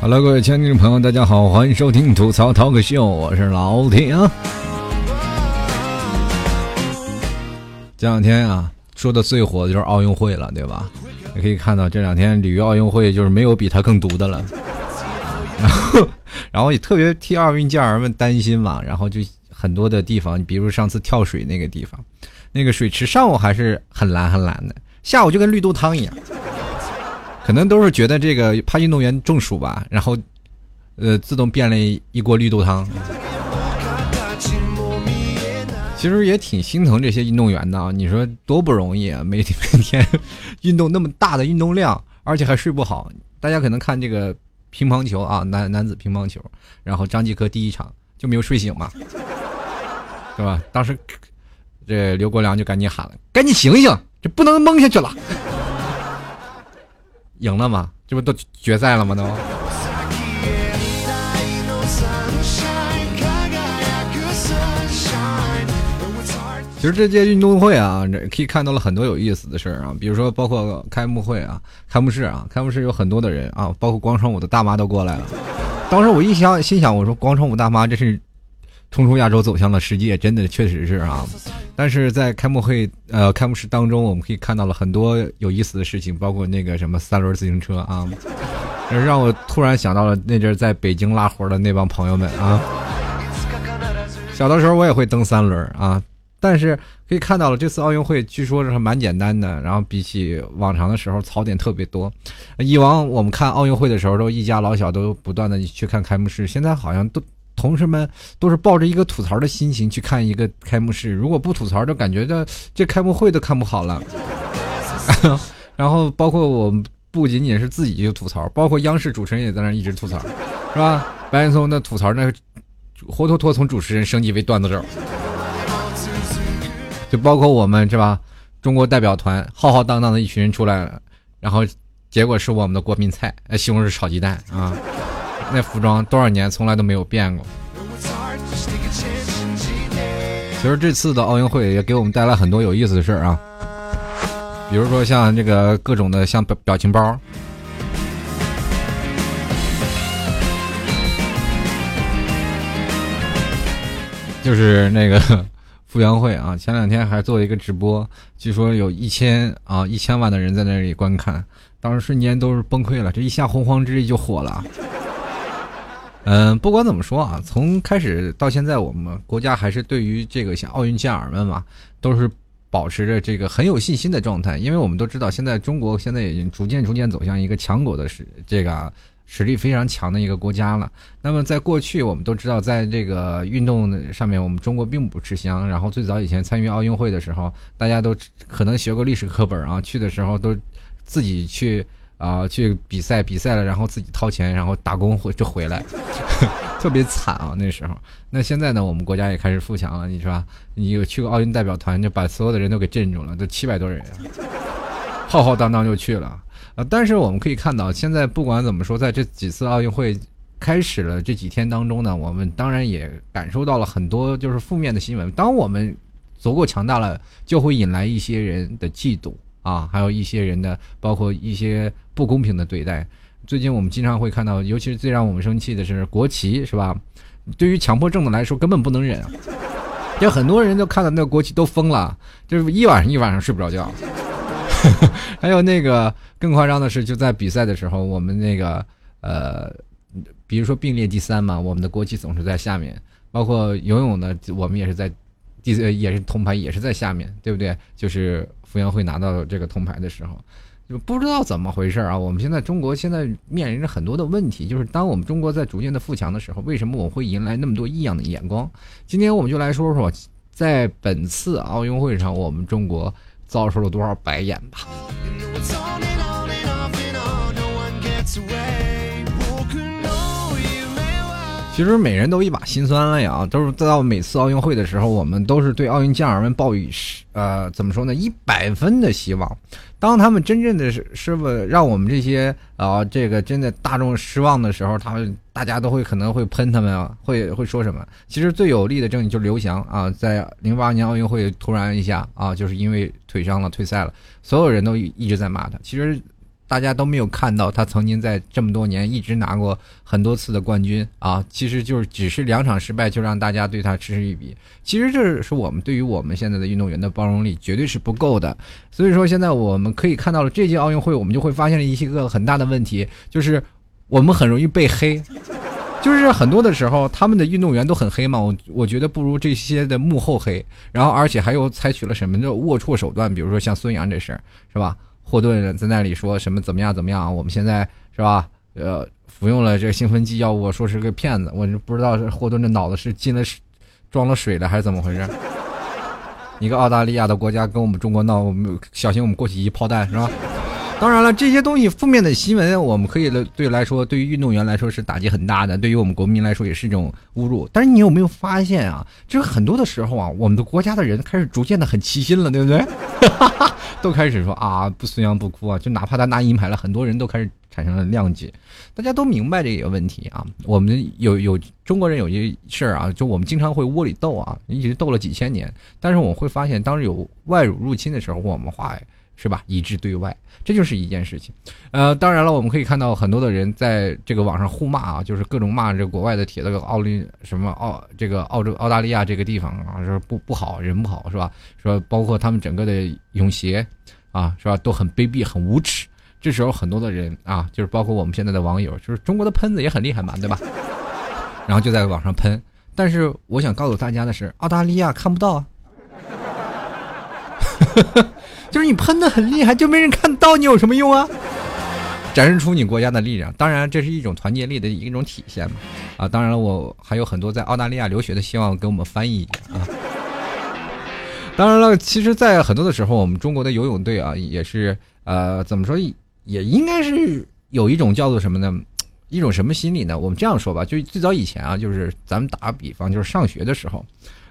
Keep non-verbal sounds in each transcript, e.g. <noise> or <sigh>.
Hello，各位亲爱的听众朋友，大家好，欢迎收听吐槽 talk 秀，我是老铁啊。这两天啊，说的最火的就是奥运会了，对吧？你可以看到这两天里约奥运会就是没有比他更毒的了。然后，然后也特别替奥运健儿们担心嘛。然后就很多的地方，你比如上次跳水那个地方，那个水池上午还是很蓝很蓝的，下午就跟绿豆汤一样。可能都是觉得这个怕运动员中暑吧，然后，呃，自动变了一锅绿豆汤。其实也挺心疼这些运动员的，你说多不容易啊！每天 <laughs> 每天运动那么大的运动量，而且还睡不好。大家可能看这个乒乓球啊，男男子乒乓球，然后张继科第一场就没有睡醒嘛，是吧？当时这刘国梁就赶紧喊了：“赶紧醒醒，这不能蒙下去了。”赢了吗？这不都决赛了吗？都。其实这届运动会啊，可以看到了很多有意思的事儿啊，比如说包括开幕会啊、开幕式啊，开幕式有很多的人啊，包括广场舞的大妈都过来了。当时我一想，心想，我说广场舞大妈这是。冲出亚洲走向了世界，真的确实是啊！但是在开幕会呃开幕式当中，我们可以看到了很多有意思的事情，包括那个什么三轮自行车啊，让我突然想到了那阵在北京拉活的那帮朋友们啊。小的时候我也会蹬三轮啊，但是可以看到了这次奥运会据说是蛮简单的，然后比起往常的时候槽点特别多。以往我们看奥运会的时候都一家老小都不断的去看开幕式，现在好像都。同事们都是抱着一个吐槽的心情去看一个开幕式，如果不吐槽，就感觉这这开幕会都看不好了。然后包括我们不仅仅是自己就吐槽，包括央视主持人也在那一直吐槽，是吧？白岩松的吐槽那活脱脱从主持人升级为段子手。就包括我们是吧？中国代表团浩浩荡荡的一群人出来了，然后结果是我们的国民菜，西红柿炒鸡蛋啊。那服装多少年从来都没有变过。其实这次的奥运会也给我们带来很多有意思的事儿啊，比如说像这个各种的像表表情包，就是那个傅园慧啊，前两天还做了一个直播，据说有一千啊一千万的人在那里观看，当时瞬间都是崩溃了，这一下洪荒之力就火了。嗯，不管怎么说啊，从开始到现在，我们国家还是对于这个像奥运健儿们嘛，都是保持着这个很有信心的状态。因为我们都知道，现在中国现在已经逐渐逐渐走向一个强国的实这个实力非常强的一个国家了。那么在过去，我们都知道，在这个运动上面，我们中国并不吃香。然后最早以前参与奥运会的时候，大家都可能学过历史课本啊，去的时候都自己去。啊，去比赛比赛了，然后自己掏钱，然后打工回就回来，<laughs> 特别惨啊！那时候，那现在呢，我们国家也开始富强了，你说？你有去过奥运代表团，就把所有的人都给镇住了，都七百多人，<laughs> 浩浩荡荡就去了啊！但是我们可以看到，现在不管怎么说，在这几次奥运会开始了这几天当中呢，我们当然也感受到了很多就是负面的新闻。当我们足够强大了，就会引来一些人的嫉妒。啊，还有一些人的，包括一些不公平的对待。最近我们经常会看到，尤其是最让我们生气的是国旗，是吧？对于强迫症的来说，根本不能忍。有很多人都看到那个国旗都疯了，就是一晚上一晚上睡不着觉。<laughs> 还有那个更夸张的是，就在比赛的时候，我们那个呃，比如说并列第三嘛，我们的国旗总是在下面。包括游泳的，我们也是在第也是铜牌也是在下面，对不对？就是。傅园慧拿到这个铜牌的时候，就不知道怎么回事啊！我们现在中国现在面临着很多的问题，就是当我们中国在逐渐的富强的时候，为什么我会迎来那么多异样的眼光？今天我们就来说说，在本次奥运会上，我们中国遭受了多少白眼吧。其实每人都一把辛酸泪啊，都是到每次奥运会的时候，我们都是对奥运健儿们抱以呃怎么说呢一百分的希望。当他们真正的是是不让我们这些啊这个真的大众失望的时候，他们大家都会可能会喷他们啊，会会说什么？其实最有力的证据就是刘翔啊，在零八年奥运会突然一下啊，就是因为腿伤了退赛了，所有人都一直在骂他。其实。大家都没有看到他曾经在这么多年一直拿过很多次的冠军啊，其实就是只是两场失败就让大家对他嗤之以鼻。其实这是我们对于我们现在的运动员的包容力绝对是不够的。所以说现在我们可以看到了这届奥运会，我们就会发现了一些个很大的问题，就是我们很容易被黑，就是很多的时候他们的运动员都很黑嘛。我我觉得不如这些的幕后黑，然后而且还有采取了什么的龌龊手段，比如说像孙杨这事儿，是吧？霍顿在那里说什么怎么样怎么样？我们现在是吧？呃，服用了这个兴奋剂药物，说是个骗子。我不知道是霍顿的脑子是进了装了水了还是怎么回事？一个澳大利亚的国家跟我们中国闹，我们小心我们过去一炮弹是吧？当然了，这些东西负面的新闻，我们可以对来说，对于运动员来说是打击很大的，对于我们国民来说也是一种侮辱。但是你有没有发现啊？就是很多的时候啊，我们的国家的人开始逐渐的很齐心了，对不对？<laughs> 都开始说啊，不孙杨不哭啊，就哪怕他拿银牌了，很多人都开始产生了谅解。大家都明白这个问题啊。我们有有中国人有些事儿啊，就我们经常会窝里斗啊，一直斗了几千年。但是我们会发现，当时有外辱入侵的时候，我们话是吧？一致对外，这就是一件事情。呃，当然了，我们可以看到很多的人在这个网上互骂啊，就是各种骂这国外的铁的奥林什么澳这个澳洲澳大利亚这个地方啊，说不不好，人不好是吧？说包括他们整个的泳协啊，是吧？都很卑鄙，很无耻。这时候很多的人啊，就是包括我们现在的网友，就是中国的喷子也很厉害嘛，对吧？然后就在网上喷。但是我想告诉大家的是，澳大利亚看不到啊。<laughs> 就是你喷的很厉害，就没人看到你有什么用啊？<laughs> 展示出你国家的力量，当然这是一种团结力的一种体现嘛。啊，当然了，我还有很多在澳大利亚留学的，希望给我们翻译一点啊。<laughs> 当然了，其实，在很多的时候，我们中国的游泳队啊，也是呃，怎么说，也应该是有一种叫做什么呢？一种什么心理呢？我们这样说吧，就最早以前啊，就是咱们打个比方，就是上学的时候。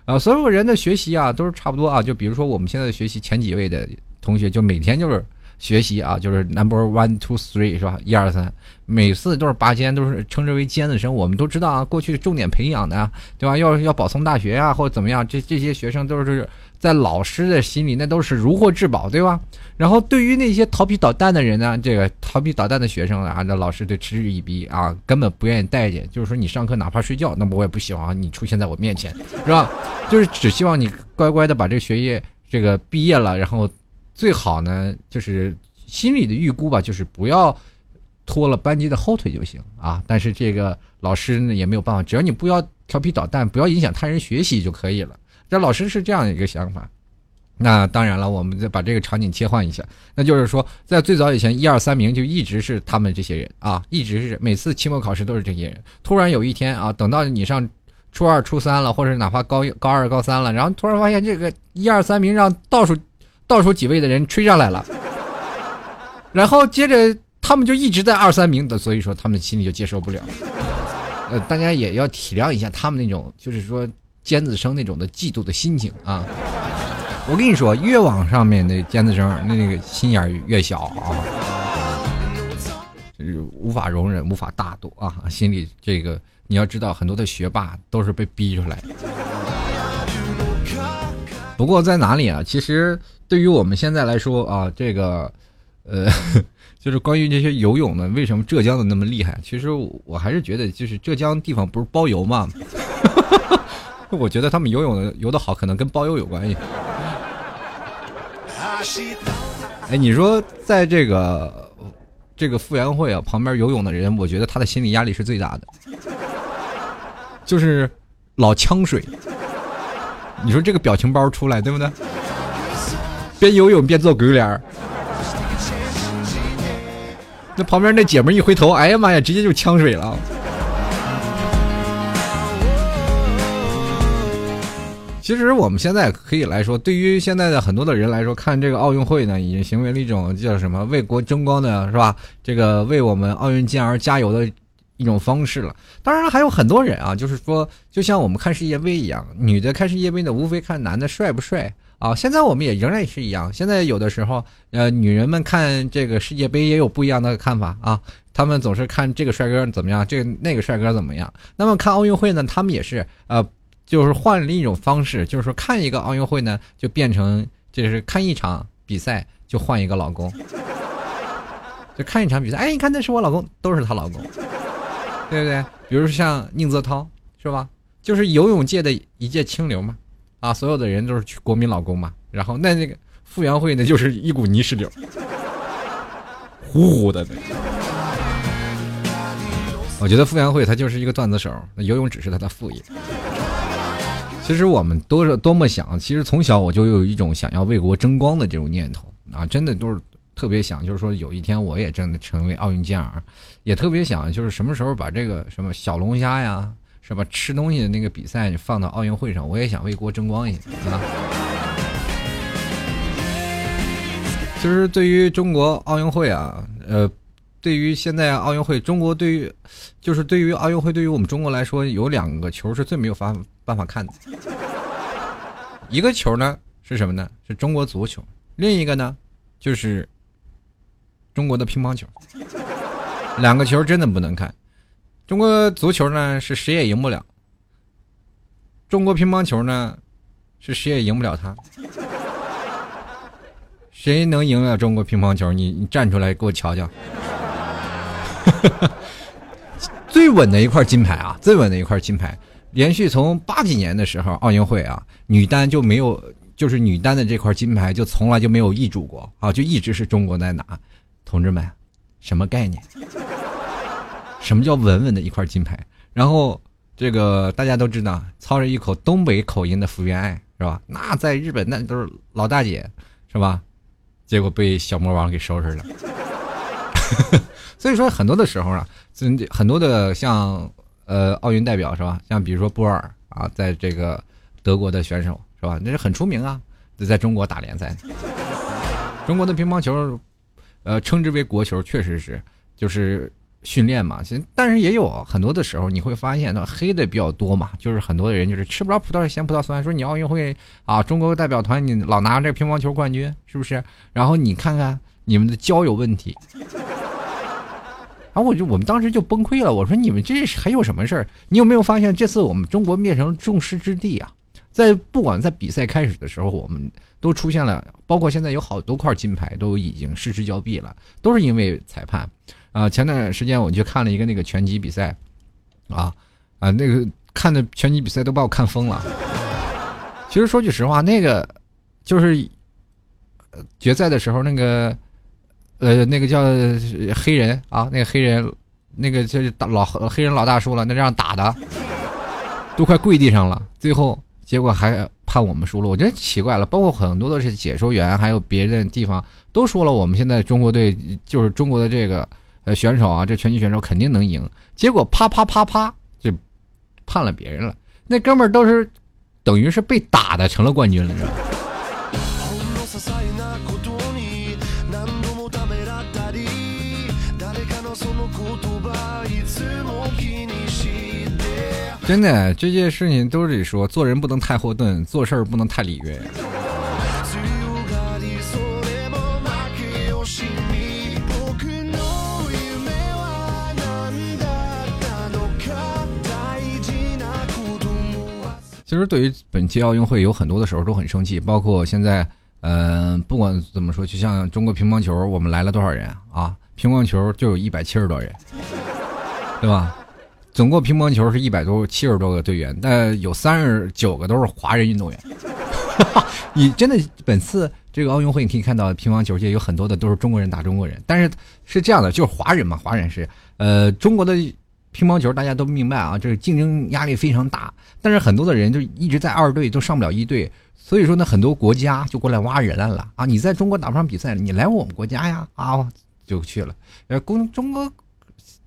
啊，所有人的学习啊都是差不多啊，就比如说我们现在学习，前几位的同学就每天就是学习啊，就是 number one two three 是吧？一二三，每次都是拔尖，都是称之为尖子生。我们都知道啊，过去重点培养的，对吧？要要保送大学啊，或者怎么样，这这些学生都是。在老师的心里，那都是如获至宝，对吧？然后对于那些调皮捣蛋的人呢，这个调皮捣蛋的学生啊，那老师就嗤之以鼻啊，根本不愿意待见。就是说，你上课哪怕睡觉，那么我也不喜欢你出现在我面前，是吧？就是只希望你乖乖的把这个学业这个毕业了，然后最好呢，就是心里的预估吧，就是不要拖了班级的后腿就行啊。但是这个老师呢也没有办法，只要你不要调皮捣蛋，不要影响他人学习就可以了。这老师是这样一个想法，那当然了，我们再把这个场景切换一下，那就是说，在最早以前，一二三名就一直是他们这些人啊，一直是每次期末考试都是这些人。突然有一天啊，等到你上初二、初三了，或者哪怕高高二、高三了，然后突然发现这个一二三名让倒数倒数几位的人吹上来了，然后接着他们就一直在二三名的，所以说他们心里就接受不了。呃，大家也要体谅一下他们那种，就是说。尖子生那种的嫉妒的心情啊！我跟你说，越往上面的尖子生，那那个心眼越小啊，就是无法容忍，无法大度啊！心里这个你要知道，很多的学霸都是被逼出来的。不过在哪里啊？其实对于我们现在来说啊，这个呃，<laughs> 就是关于这些游泳的，为什么浙江的那么厉害？其实我还是觉得，就是浙江地方不是包邮吗？<laughs> 我觉得他们游泳的游的好，可能跟包邮有关系。哎，你说在这个这个傅园慧啊旁边游泳的人，我觉得他的心理压力是最大的，就是老呛水。你说这个表情包出来对不对？边游泳边做鬼脸儿那旁边那姐们一回头，哎呀妈呀，直接就呛水了。其实我们现在可以来说，对于现在的很多的人来说，看这个奥运会呢，已经成为了一种叫什么为国争光的是吧？这个为我们奥运健儿加油的一种方式了。当然还有很多人啊，就是说，就像我们看世界杯一样，女的看世界杯呢，无非看男的帅不帅啊。现在我们也仍然也是一样，现在有的时候，呃，女人们看这个世界杯也有不一样的看法啊。他们总是看这个帅哥怎么样，这个那个帅哥怎么样。那么看奥运会呢，他们也是呃，就是换了一种方式，就是说看一个奥运会呢，就变成就是看一场比赛就换一个老公。就看一场比赛，哎，你看那是我老公，都是她老公，对不对？比如说像宁泽涛，是吧？就是游泳界的一介清流嘛，啊，所有的人都是去国民老公嘛。然后那那个傅园慧呢，就是一股泥石流，呼呼的。我觉得傅园慧她就是一个段子手，那游泳只是她的副业。其实我们都是多么想，其实从小我就有一种想要为国争光的这种念头啊，真的都是。特别想，就是说有一天我也真的成为奥运健儿，也特别想，就是什么时候把这个什么小龙虾呀，什么吃东西的那个比赛你放到奥运会上，我也想为国争光一下啊。其实对于中国奥运会啊，呃，对于现在奥运会，中国对于，就是对于奥运会，对于我们中国来说，有两个球是最没有法办法看的，一个球呢是什么呢？是中国足球，另一个呢就是。中国的乒乓球，两个球真的不能看。中国足球呢是谁也赢不了，中国乒乓球呢是谁也赢不了他。谁能赢了中国乒乓球？你你站出来给我瞧瞧。<laughs> 最稳的一块金牌啊，最稳的一块金牌，连续从八几年的时候奥运会啊，女单就没有，就是女单的这块金牌就从来就没有易主过啊，就一直是中国在拿。同志们，什么概念？什么叫稳稳的一块金牌？然后这个大家都知道，操着一口东北口音的福原爱是吧？那在日本那都是老大姐是吧？结果被小魔王给收拾了。<laughs> 所以说很多的时候啊，很多的像呃奥运代表是吧？像比如说波尔啊，在这个德国的选手是吧？那是很出名啊，在中国打联赛。中国的乒乓球。呃，称之为国球，确实是，就是训练嘛。其实，但是也有很多的时候，你会发现，那黑的比较多嘛。就是很多的人就是吃不着葡萄嫌葡萄酸，说你奥运会啊，中国代表团你老拿这乒乓球冠军，是不是？然后你看看你们的胶有问题，然后我就我们当时就崩溃了。我说你们这是还有什么事儿？你有没有发现这次我们中国变成众矢之的啊？在不管在比赛开始的时候，我们。都出现了，包括现在有好多块金牌都已经失之交臂了，都是因为裁判。啊，前段时间我去看了一个那个拳击比赛，啊啊，那个看的拳击比赛都把我看疯了。其实说句实话，那个就是决赛的时候，那个呃，那个叫黑人啊，那个黑人，那个就是老黑人老大叔了，那这样打的都快跪地上了，最后结果还。判我们输了，我觉得奇怪了。包括很多的是解说员，还有别的地方都说了，我们现在中国队就是中国的这个呃选手啊，这拳击选手肯定能赢。结果啪啪啪啪就判了别人了，那哥们儿都是等于是被打的成了冠军了，是吧？真的，这件事情都得说，做人不能太霍顿，做事儿不能太礼乐。其实，对于本届奥运会，有很多的时候都很生气，包括现在，嗯，不管怎么说，就像中国乒乓球，我们来了多少人啊？乒乓球就有一百七十多人，对吧？总共乒乓球是一百多七十多个队员，但有三十九个都是华人运动员。<laughs> 你真的本次这个奥运会，你可以看到乒乓球界有很多的都是中国人打中国人，但是是这样的，就是华人嘛，华人是呃中国的乒乓球大家都明白啊，这个竞争压力非常大，但是很多的人就一直在二队都上不了一队，所以说呢，很多国家就过来挖人来了啊！你在中国打不上比赛，你来我们国家呀啊，就去了。呃，公中国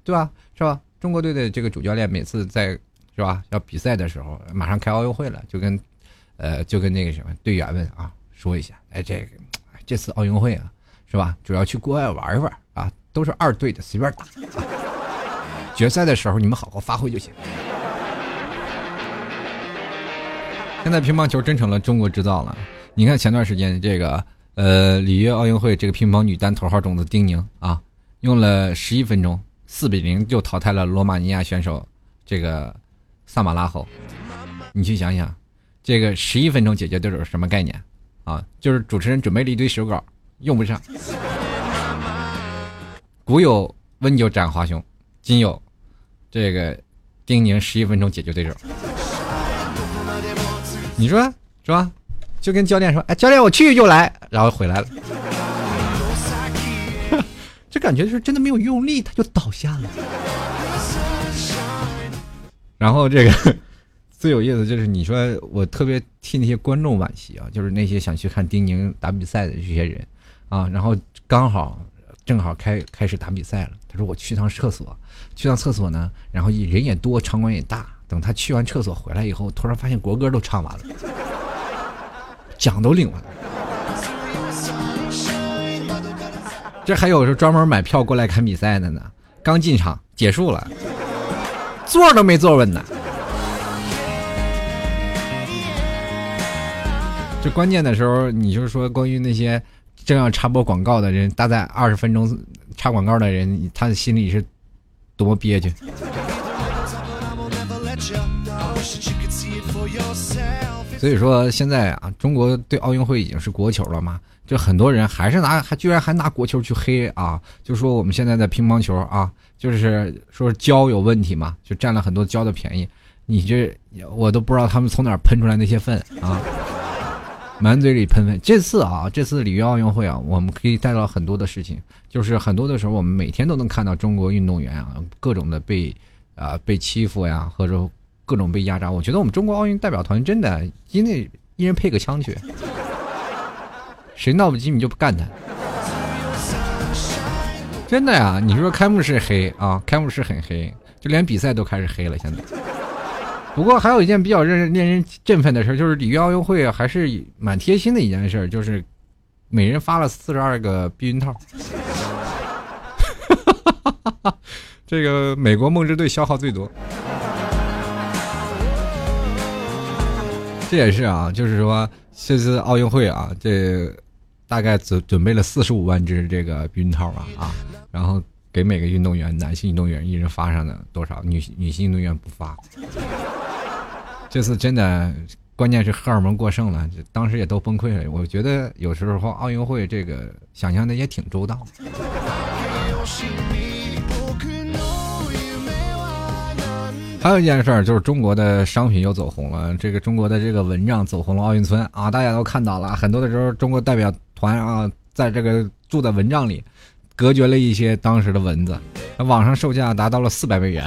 对吧？是吧？中国队的这个主教练每次在是吧要比赛的时候，马上开奥运会了，就跟呃就跟那个什么队员们啊说一下，哎这个这次奥运会啊是吧，主要去国外玩玩啊，都是二队的，随便打。决赛的时候你们好好发挥就行。<laughs> 现在乒乓球真成了中国制造了。你看前段时间这个呃里约奥运会这个乒乓女单头号种子丁宁啊，用了十一分钟四比零就淘汰了罗马尼亚选手这个萨马拉后。你去想想，这个十一分钟解决对手什么概念啊？就是主持人准备了一堆手稿用不上。古有温酒斩华雄，今有这个丁宁十一分钟解决对手。你说是吧？就跟教练说：“哎，教练，我去就来。”然后回来了。<laughs> 这感觉是真的没有用力，他就倒下了。然后这个 <laughs> 最有意思就是，你说我特别替那些观众惋惜啊，就是那些想去看丁宁打比赛的这些人啊。然后刚好正好开开始打比赛了，他说我去趟厕所，去趟厕所呢，然后人也多，场馆也大。等他去完厕所回来以后，突然发现国歌都唱完了，奖都领完了。这还有是专门买票过来看比赛的呢，刚进场结束了，座都没坐稳呢。这关键的时候，你就是说关于那些正要插播广告的人，大概二十分钟插广告的人，他的心里是多么憋屈。所以说现在啊，中国对奥运会已经是国球了嘛？就很多人还是拿，还居然还拿国球去黑啊！就说我们现在的乒乓球啊，就是说胶有问题嘛，就占了很多胶的便宜。你这我都不知道他们从哪喷出来那些粪啊，满嘴里喷粪。这次啊，这次里约奥运会啊，我们可以带到很多的事情，就是很多的时候，我们每天都能看到中国运动员啊，各种的被啊被欺负呀，或者。各种被压榨，我觉得我们中国奥运代表团真的，因为一人配个枪去，谁闹不机你就不干他。真的呀，你说开幕式黑啊，开幕式很黑，就连比赛都开始黑了。现在，不过还有一件比较令人令人振奋的事，就是里约奥运会还是蛮贴心的一件事，就是每人发了四十二个避孕套。<laughs> 这个美国梦之队消耗最多。这也是啊，就是说这次奥运会啊，这大概准准备了四十五万只这个避孕套吧啊，然后给每个运动员，男性运动员一人发上了多少，女女性运动员不发。这次真的，关键是荷尔蒙过剩了，当时也都崩溃了。我觉得有时候奥运会这个想象的也挺周到。还有一件事儿，就是中国的商品又走红了。这个中国的这个蚊帐走红了奥运村啊，大家都看到了。很多的时候，中国代表团啊，在这个住在蚊帐里，隔绝了一些当时的蚊子。网上售价达到了四百美元，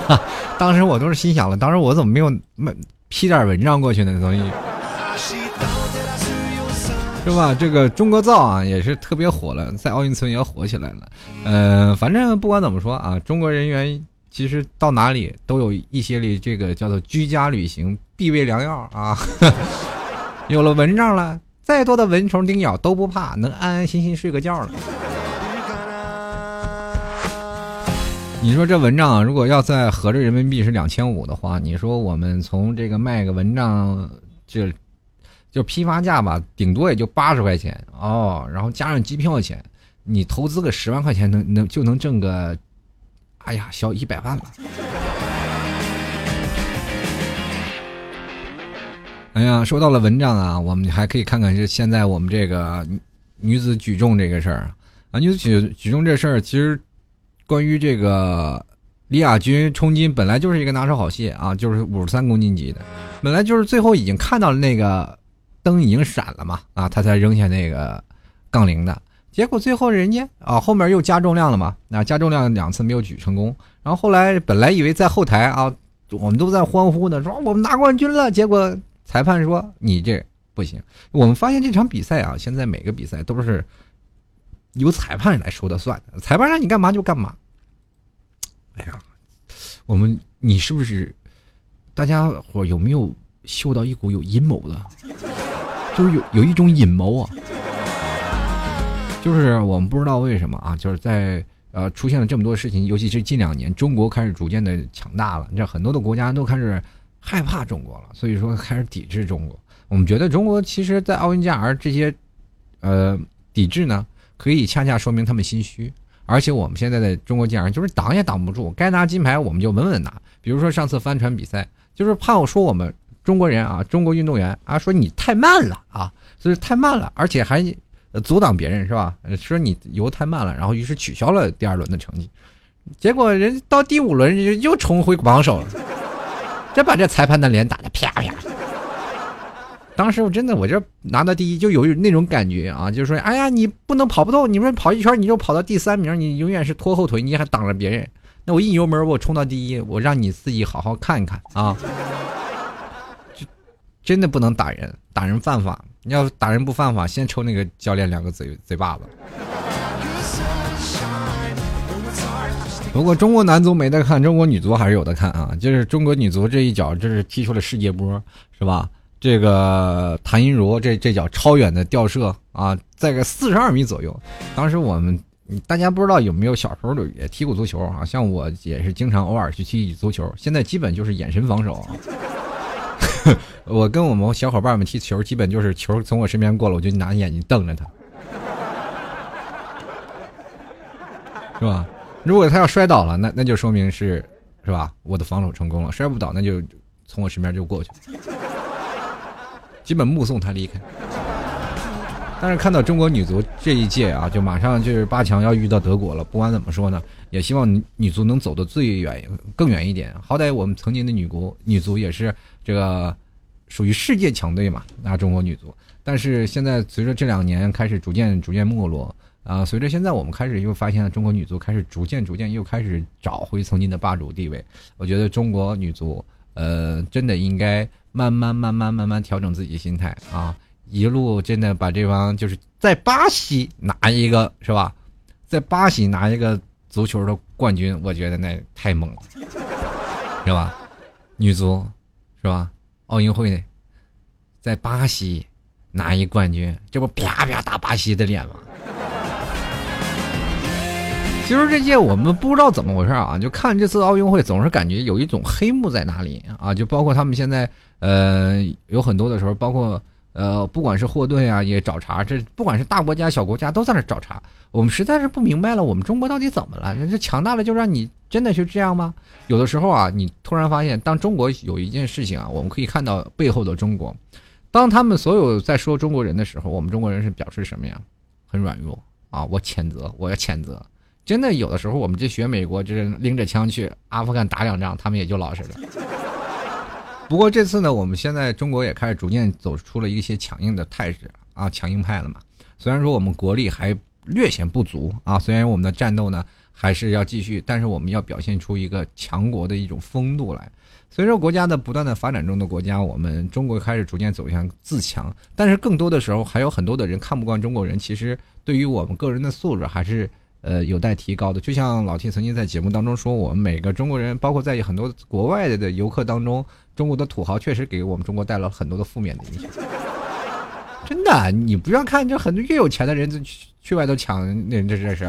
<laughs> 当时我都是心想了，当时我怎么没有卖批点蚊帐过去呢？东西是吧？这个中国造啊，也是特别火了，在奥运村也火起来了。嗯，反正不管怎么说啊，中国人员。其实到哪里都有一些里这个叫做居家旅行必备良药啊，<laughs> 有了蚊帐了，再多的蚊虫叮咬都不怕，能安安心心睡个觉了。你说这蚊帐如果要再合着人民币是两千五的话，你说我们从这个卖个蚊帐，就就批发价吧，顶多也就八十块钱哦，然后加上机票钱，你投资个十万块钱能能就能挣个。哎呀，小一百万了！哎呀，说到了蚊帐啊，我们还可以看看，这现在我们这个女子举重这个事儿啊，女子举举重这事儿，其实关于这个李亚军冲金本来就是一个拿手好戏啊，就是五十三公斤级的，本来就是最后已经看到那个灯已经闪了嘛，啊，他才扔下那个杠铃的。结果最后人家啊后面又加重量了嘛，那加重量两次没有举成功，然后后来本来以为在后台啊，我们都在欢呼呢，说我们拿冠军了。结果裁判说你这不行。我们发现这场比赛啊，现在每个比赛都是由裁判来说的算，裁判让你干嘛就干嘛。哎呀，我们你是不是大家伙有没有嗅到一股有阴谋的，就是有有一种阴谋啊。就是我们不知道为什么啊，就是在呃出现了这么多事情，尤其是近两年，中国开始逐渐的强大了，你知道很多的国家都开始害怕中国了，所以说开始抵制中国。我们觉得中国其实，在奥运健儿这些呃抵制呢，可以恰恰说明他们心虚。而且我们现在的中国健儿就是挡也挡不住，该拿金牌我们就稳稳拿。比如说上次帆船比赛，就是怕我说我们中国人啊，中国运动员啊，说你太慢了啊，所以太慢了，而且还阻挡别人是吧？说你游太慢了，然后于是取消了第二轮的成绩。结果人到第五轮又重回榜首了，这把这裁判的脸打的啪啪。当时我真的，我这拿到第一就有那种感觉啊，就是说，哎呀，你不能跑不动，你们跑一圈你就跑到第三名，你永远是拖后腿，你还挡着别人。那我一油门，我冲到第一，我让你自己好好看一看啊！就真的不能打人，打人犯法。你要打人不犯法，先抽那个教练两个嘴嘴巴子。不过中国男足没得看，中国女足还是有的看啊。就是中国女足这一脚，这是踢出了世界波，是吧？这个谭银茹这这脚超远的吊射啊，在个四十二米左右。当时我们大家不知道有没有小时候也踢过足球啊？像我也是经常偶尔去踢足球。现在基本就是眼神防守。<laughs> 我跟我们小伙伴们踢球，基本就是球从我身边过了，我就拿眼睛瞪着他，是吧？如果他要摔倒了，那那就说明是是吧？我的防守成功了。摔不倒，那就从我身边就过去了。基本目送他离开，但是看到中国女足这一届啊，就马上就是八强要遇到德国了。不管怎么说呢，也希望女足能走得最远、更远一点。好歹我们曾经的女国女足也是这个属于世界强队嘛，那中国女足。但是现在随着这两年开始逐渐逐渐没落啊，随着现在我们开始又发现了中国女足开始逐渐逐渐又开始找回曾经的霸主地位。我觉得中国女足呃，真的应该。慢慢慢慢慢慢调整自己心态啊！一路真的把这帮就是在巴西拿一个是吧，在巴西拿一个足球的冠军，我觉得那太猛了，是吧？女足是吧？奥运会在巴西拿一冠军，这不啪啪打巴西的脸吗？其实这届我们不知道怎么回事啊，就看这次奥运会，总是感觉有一种黑幕在哪里啊！就包括他们现在。呃，有很多的时候，包括呃，不管是霍顿啊，也找茬。这不管是大国家、小国家，都在那找茬。我们实在是不明白了，我们中国到底怎么了？这强大了就让你真的是这样吗？有的时候啊，你突然发现，当中国有一件事情啊，我们可以看到背后的中国。当他们所有在说中国人的时候，我们中国人是表示什么呀？很软弱啊！我谴责，我要谴责。真的有的时候，我们就学美国，就是拎着枪去阿富汗打两仗，他们也就老实了。不过这次呢，我们现在中国也开始逐渐走出了一些强硬的态势啊，强硬派了嘛。虽然说我们国力还略显不足啊，虽然我们的战斗呢还是要继续，但是我们要表现出一个强国的一种风度来。随着国家的不断的发展中的国家，我们中国开始逐渐走向自强，但是更多的时候还有很多的人看不惯中国人，其实对于我们个人的素质还是。呃，有待提高的，就像老 T 曾经在节目当中说，我们每个中国人，包括在很多国外的游客当中，中国的土豪确实给我们中国带来了很多的负面的影响。<laughs> 真的，你不要看，就很多越有钱的人去去外头抢，那这这是。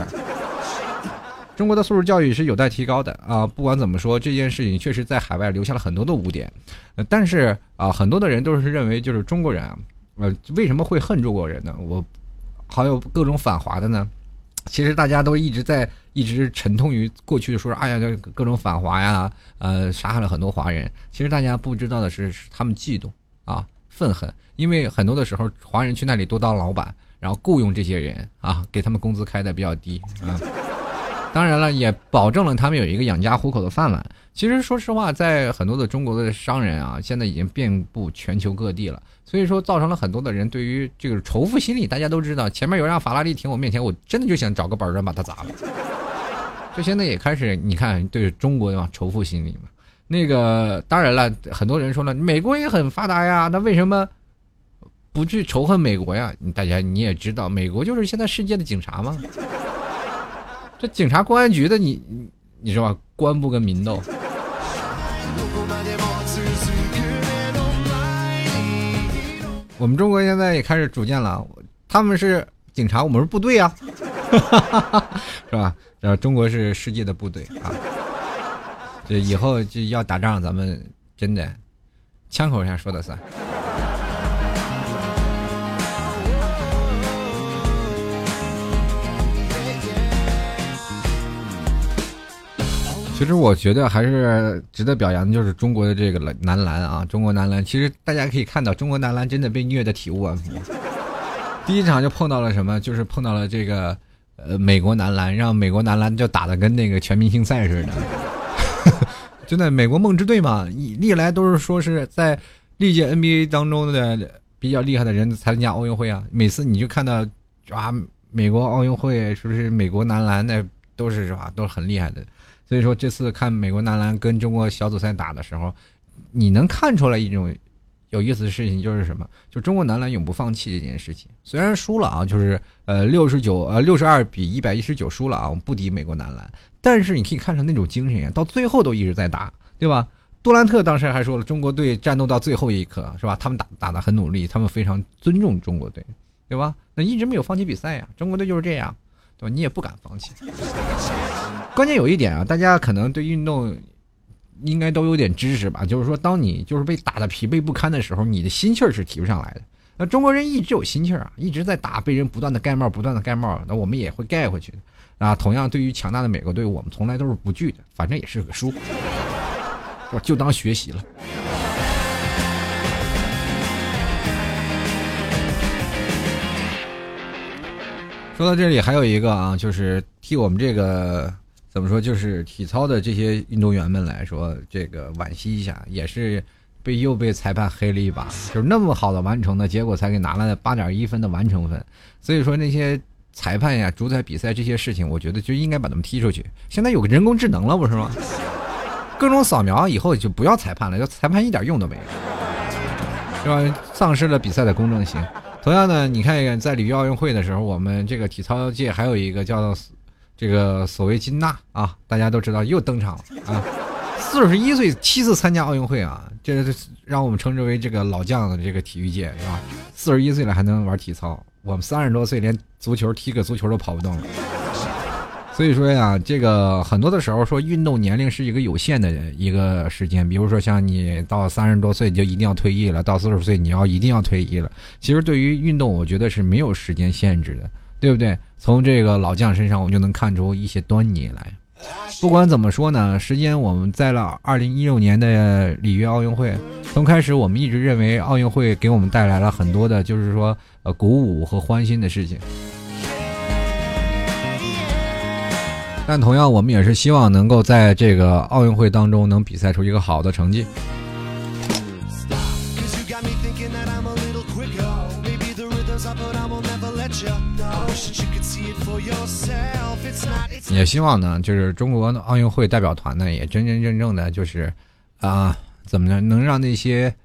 中国的素质教育是有待提高的啊！不管怎么说，这件事情确实在海外留下了很多的污点。但是啊，很多的人都是认为，就是中国人啊，呃，为什么会恨中国人呢？我还有各种反华的呢？其实大家都一直在一直沉痛于过去说，哎呀，这各种反华呀，呃，杀害了很多华人。其实大家不知道的是，他们嫉妒啊，愤恨，因为很多的时候，华人去那里多当老板，然后雇佣这些人啊，给他们工资开的比较低啊。当然了，也保证了他们有一个养家糊口的饭碗。其实说实话，在很多的中国的商人啊，现在已经遍布全球各地了。所以说，造成了很多的人对于这个仇富心理。大家都知道，前面有辆法拉利停我面前，我真的就想找个板砖把它砸了。这现在也开始，你看对中国嘛仇富心理嘛。那个当然了，很多人说了，美国也很发达呀，那为什么不去仇恨美国呀？大家你也知道，美国就是现在世界的警察嘛。这警察公安局的，你你知道吧？官不跟民斗。我们中国现在也开始逐渐了，他们是警察，我们是部队啊，<laughs> 是吧？然后中国是世界的部队啊，这以后就要打仗，咱们真的枪口上说的算。其实我觉得还是值得表扬的，就是中国的这个男篮啊，中国男篮。其实大家可以看到，中国男篮真的被虐的体无完肤。第一场就碰到了什么？就是碰到了这个呃美国男篮，让美国男篮就打的跟那个全明星赛似的。真的，美国梦之队嘛，历来都是说是在历届 NBA 当中的比较厉害的人参加奥运会啊。每次你就看到啊，美国奥运会是不是美国男篮那都是是吧，都是很厉害的。所以说这次看美国男篮跟中国小组赛打的时候，你能看出来一种有意思的事情，就是什么？就中国男篮永不放弃这件事情。虽然输了啊，就是呃六十九呃六十二比一百一十九输了啊，我们不敌美国男篮，但是你可以看出那种精神呀，到最后都一直在打，对吧？杜兰特当时还说了，中国队战斗到最后一刻，是吧？他们打打的很努力，他们非常尊重中国队，对吧？那一直没有放弃比赛呀，中国队就是这样，对？你也不敢放弃。关键有一点啊，大家可能对运动应该都有点知识吧？就是说，当你就是被打的疲惫不堪的时候，你的心气儿是提不上来的。那中国人一直有心气儿啊，一直在打，被人不断的盖帽，不断的盖帽，那我们也会盖回去的。啊，同样对于强大的美国队，我们从来都是不惧的，反正也是个输，我 <laughs> 就当学习了。说到这里，还有一个啊，就是替我们这个。怎么说？就是体操的这些运动员们来说，这个惋惜一下，也是被又被裁判黑了一把。就是那么好的完成的结果，才给拿了八点一分的完成分。所以说那些裁判呀，主宰比赛这些事情，我觉得就应该把他们踢出去。现在有个人工智能了，不是吗？各种扫描以后就不要裁判了，要裁判一点用都没有，是吧？丧失了比赛的公正性。同样呢，你看一看在里约奥运会的时候，我们这个体操界还有一个叫。这个所谓金娜啊，大家都知道又登场了啊！四十一岁七次参加奥运会啊，这让我们称之为这个老将的这个体育界是吧？四十一岁了还能玩体操，我们三十多岁连足球踢个足球都跑不动了。所以说呀，这个很多的时候说运动年龄是一个有限的一个时间，比如说像你到三十多岁你就一定要退役了，到四十岁你要一定要退役了。其实对于运动，我觉得是没有时间限制的。对不对？从这个老将身上，我们就能看出一些端倪来。不管怎么说呢，时间我们在了二零一六年的里约奥运会，从开始我们一直认为奥运会给我们带来了很多的，就是说呃鼓舞和欢欣的事情。但同样，我们也是希望能够在这个奥运会当中能比赛出一个好的成绩。也希望呢，就是中国的奥运会代表团呢，也真真正正的就是，啊，怎么呢？能让那些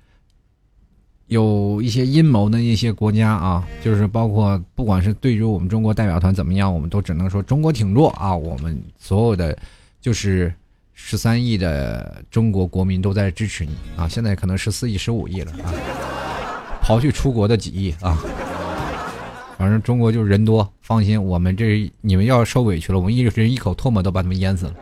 有一些阴谋的一些国家啊，就是包括不管是对于我们中国代表团怎么样，我们都只能说中国挺弱啊。我们所有的就是十三亿的中国国民都在支持你啊。现在可能十四亿、十五亿了啊，刨去出国的几亿啊。反正中国就是人多，放心，我们这你们要受委屈了，我们一人一口唾沫都把他们淹死了。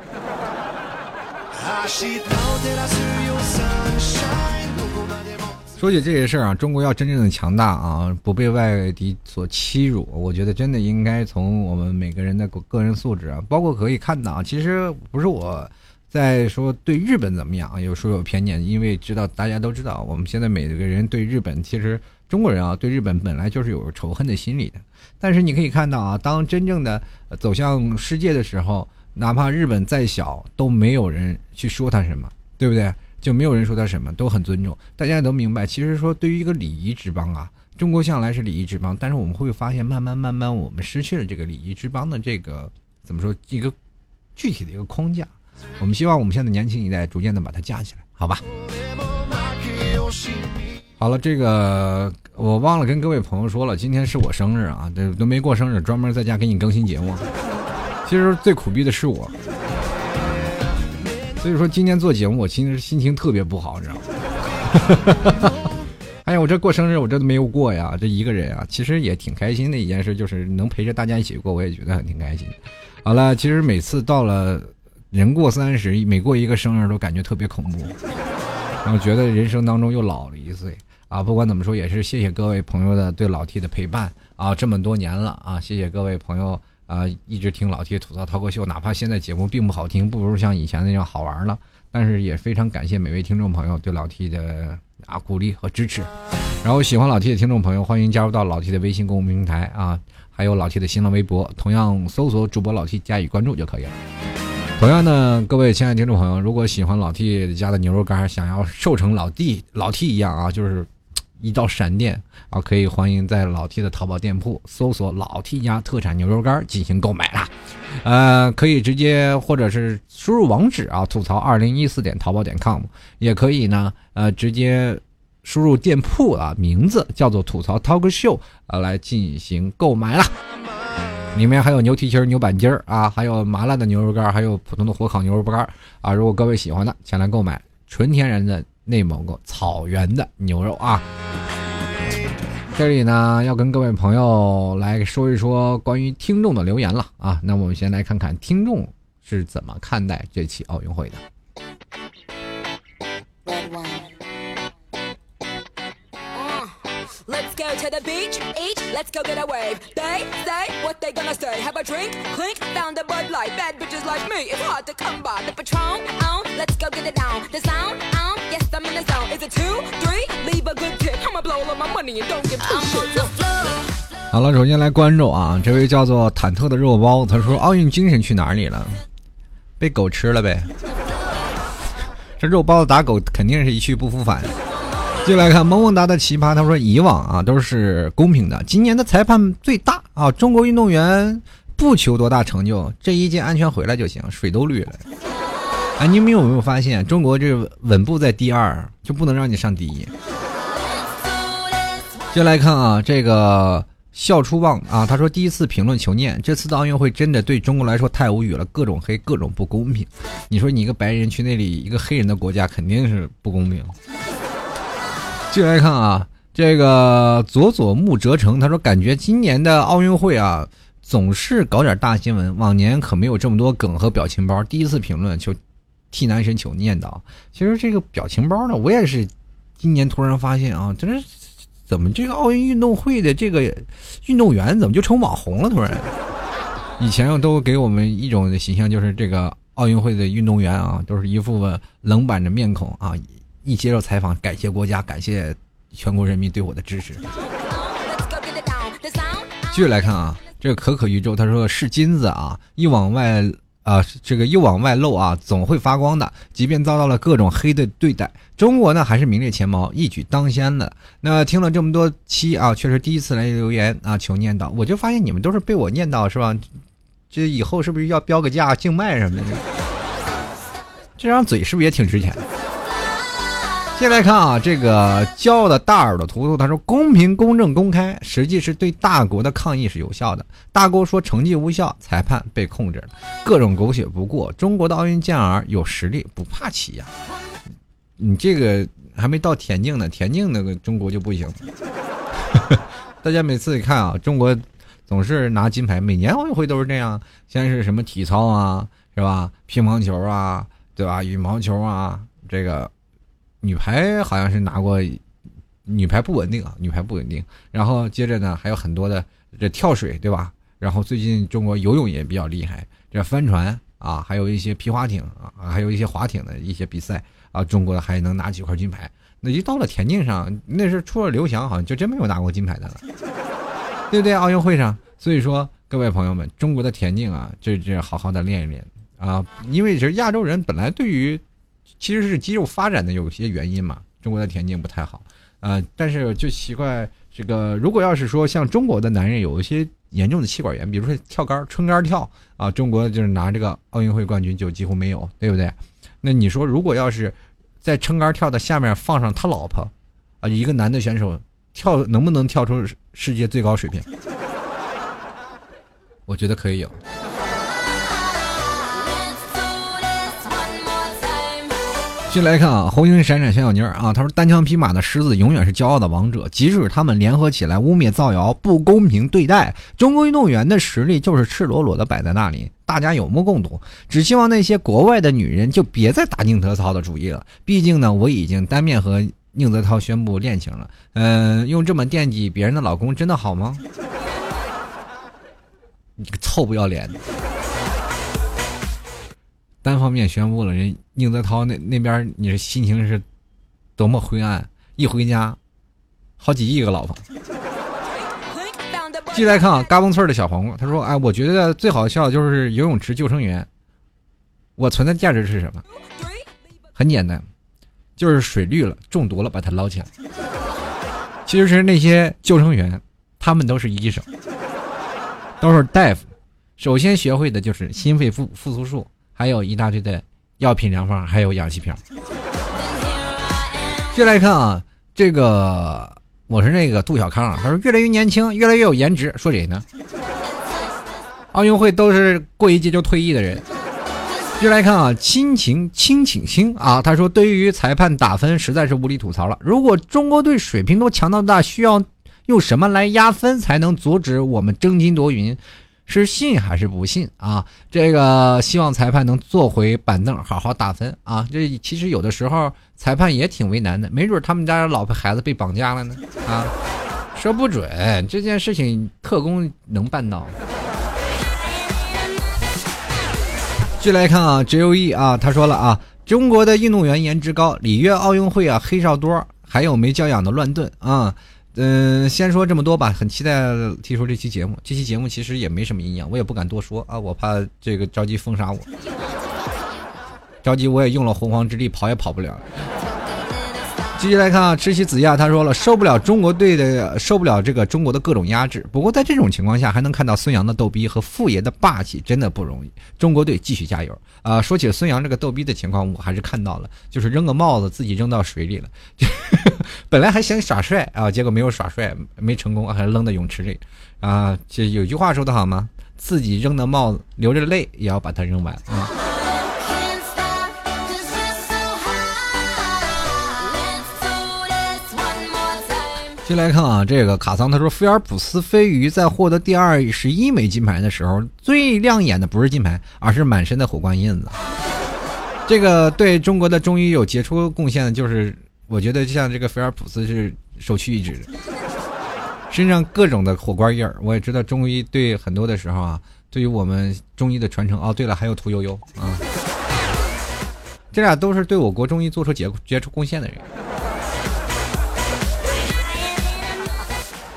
说起这些事儿啊，中国要真正的强大啊，不被外敌所欺辱，我觉得真的应该从我们每个人的个人素质啊，包括可以看到啊，其实不是我在说对日本怎么样，有时候有偏见，因为知道大家都知道，我们现在每个人对日本其实。中国人啊，对日本本来就是有仇恨的心理的。但是你可以看到啊，当真正的走向世界的时候，哪怕日本再小，都没有人去说他什么，对不对？就没有人说他什么，都很尊重。大家都明白，其实说对于一个礼仪之邦啊，中国向来是礼仪之邦。但是我们会发现，慢慢慢慢，我们失去了这个礼仪之邦的这个怎么说一个具体的一个框架。我们希望我们现在年轻一代逐渐的把它架起来，好吧？好了，这个我忘了跟各位朋友说了，今天是我生日啊，这都没过生日，专门在家给你更新节目。其实最苦逼的是我，所以说今天做节目，我其实心情特别不好，你知道吗？哎 <laughs> 哎呀，我这过生日我这都没有过呀，这一个人啊，其实也挺开心的一件事，就是能陪着大家一起过，我也觉得很挺开心。好了，其实每次到了人过三十，每过一个生日都感觉特别恐怖，然后觉得人生当中又老了一岁啊。不管怎么说，也是谢谢各位朋友的对老 T 的陪伴啊，这么多年了啊，谢谢各位朋友啊，一直听老 T 吐槽涛哥秀，哪怕现在节目并不好听，不如像以前那样好玩了，但是也非常感谢每位听众朋友对老 T 的。啊，鼓励和支持，然后喜欢老 T 的听众朋友，欢迎加入到老 T 的微信公众平台啊，还有老 T 的新浪微博，同样搜索主播老 T 加以关注就可以了。同样呢，各位亲爱的听众朋友，如果喜欢老 T 家的牛肉干，想要瘦成老弟老 T 一样啊，就是一道闪电啊，可以欢迎在老 T 的淘宝店铺搜索老 T 家特产牛肉干进行购买啦。呃，可以直接或者是输入网址啊，吐槽二零一四点淘宝点 com，也可以呢，呃，直接输入店铺啊，名字叫做吐槽 talk show 啊，来进行购买啦。里面还有牛蹄筋、牛板筋儿啊，还有麻辣的牛肉干，还有普通的火烤牛肉干啊。如果各位喜欢的，前来购买纯天然的内蒙古草原的牛肉啊。这里呢，要跟各位朋友来说一说关于听众的留言了啊。那我们先来看看听众是怎么看待这期奥运会的。好了，首先来关注啊，这位叫做忐忑的肉包，他说奥运精神去哪里了？被狗吃了呗。这肉包子打狗肯定是一去不复返。<laughs> 就来看萌萌哒的奇葩，他说以往啊都是公平的，今年的裁判最大啊，中国运动员不求多大成就，这一届安全回来就行，水都绿了。<laughs> 哎，你们有没有发现，中国这稳步在第二，就不能让你上第一？接来看啊，这个笑出望啊，他说第一次评论求念，这次的奥运会真的对中国来说太无语了，各种黑，各种不公平。你说你一个白人去那里一个黑人的国家，肯定是不公平。继续来看啊，这个佐佐木哲成，他说感觉今年的奥运会啊，总是搞点大新闻，往年可没有这么多梗和表情包。第一次评论求替男神求念叨，其实这个表情包呢，我也是今年突然发现啊，真是。怎么这个奥运运动会的这个运动员怎么就成网红了？突然，以前都给我们一种的形象，就是这个奥运会的运动员啊，都是一副冷板着面孔啊，一接受采访，感谢国家，感谢全国人民对我的支持。<laughs> 继续来看啊，这个可可宇宙他说是金子啊，一往外。啊，这个又往外露啊，总会发光的。即便遭到了各种黑的对待，中国呢还是名列前茅，一举当先的。那听了这么多期啊，确实第一次来留言啊，求念叨。我就发现你们都是被我念叨是吧？这以后是不是要标个价竞卖什么的？<laughs> 这张嘴是不是也挺值钱？接下来看啊，这个骄傲的大耳朵图图他说：“公平、公正、公开，实际是对大国的抗议是有效的。大国说成绩无效，裁判被控制了，各种狗血不过。中国的奥运健儿有实力，不怕起呀。你这个还没到田径呢，田径那个中国就不行。<laughs> 大家每次一看啊，中国总是拿金牌，每年奥运会都是这样。先是什么体操啊，是吧？乒乓球啊，对吧？羽毛球啊，这个。”女排好像是拿过，女排不稳定啊，女排不稳定。然后接着呢，还有很多的这跳水，对吧？然后最近中国游泳也比较厉害，这帆船啊，还有一些皮划艇啊，还有一些划艇的一些比赛啊，中国还能拿几块金牌。那一到了田径上，那是除了刘翔，好像就真没有拿过金牌的了，对不对？奥运会上，所以说各位朋友们，中国的田径啊，这这好好的练一练啊，因为这亚洲人本来对于。其实是肌肉发展的有些原因嘛，中国的田径不太好，呃，但是就奇怪这个，如果要是说像中国的男人有一些严重的气管炎，比如说跳杆撑杆跳啊，中国就是拿这个奥运会冠军就几乎没有，对不对？那你说如果要是在撑杆跳的下面放上他老婆啊，一个男的选手跳能不能跳出世界最高水平？<laughs> 我觉得可以有。继续来看啊，红星闪闪小小妮儿啊，他说单枪匹马的狮子永远是骄傲的王者，即使他们联合起来污蔑造谣、不公平对待中国运动员的实力，就是赤裸裸的摆在那里，大家有目共睹。只希望那些国外的女人就别再打宁泽涛的主意了，毕竟呢，我已经单面和宁泽涛宣布恋情了。嗯，用这么惦记别人的老公真的好吗？<laughs> 你个臭不要脸的！单方面宣布了，人宁泽涛那那边，你的心情是多么灰暗！一回家，好几亿个老婆。继续来看啊，嘎嘣脆的小黄瓜，他说：“哎，我觉得最好笑的就是游泳池救生员。我存在价值是什么？很简单，就是水绿了，中毒了，把它捞起来。其实是那些救生员，他们都是医生，都是大夫。首先学会的就是心肺复复苏术。”还有一大堆的药品良方，还有氧气瓶。接来看啊，这个我是那个杜小康啊，他说越来越年轻，越来越有颜值，说谁呢？奥运会都是过一届就退役的人。接来看啊，亲情亲请亲啊，他说对于裁判打分实在是无力吐槽了。如果中国队水平都强到大，需要用什么来压分才能阻止我们争金夺银？是信还是不信啊？这个希望裁判能坐回板凳，好好打分啊！这其实有的时候裁判也挺为难的，没准他们家老婆孩子被绑架了呢啊！说不准这件事情特工能办到。继续来看啊，J O E 啊，他说了啊，中国的运动员颜值高，里约奥运会啊黑哨多，还有没教养的乱炖啊。嗯先说这么多吧，很期待提出这期节目。这期节目其实也没什么营养，我也不敢多说啊，我怕这个着急封杀我，着急我也用了洪荒之力，跑也跑不了。继续来看啊，吃西子亚他说了，受不了中国队的，受不了这个中国的各种压制。不过在这种情况下，还能看到孙杨的逗逼和傅爷的霸气，真的不容易。中国队继续加油啊！说起孙杨这个逗逼的情况，我还是看到了，就是扔个帽子自己扔到水里了。<laughs> 本来还想耍帅啊，结果没有耍帅，没成功，还扔在泳池里啊。这有句话说的好吗？自己扔的帽子，流着泪也要把它扔完啊。先来看啊，这个卡桑他说，菲尔普斯飞鱼在获得第二十一枚金牌的时候，最亮眼的不是金牌，而是满身的火光印子。这个对中国的中医有杰出贡献的，就是我觉得就像这个菲尔普斯是首屈一指的，身上各种的火罐印儿。我也知道中医对很多的时候啊，对于我们中医的传承。哦，对了，还有屠呦呦啊，这俩都是对我国中医做出杰杰出贡献的人。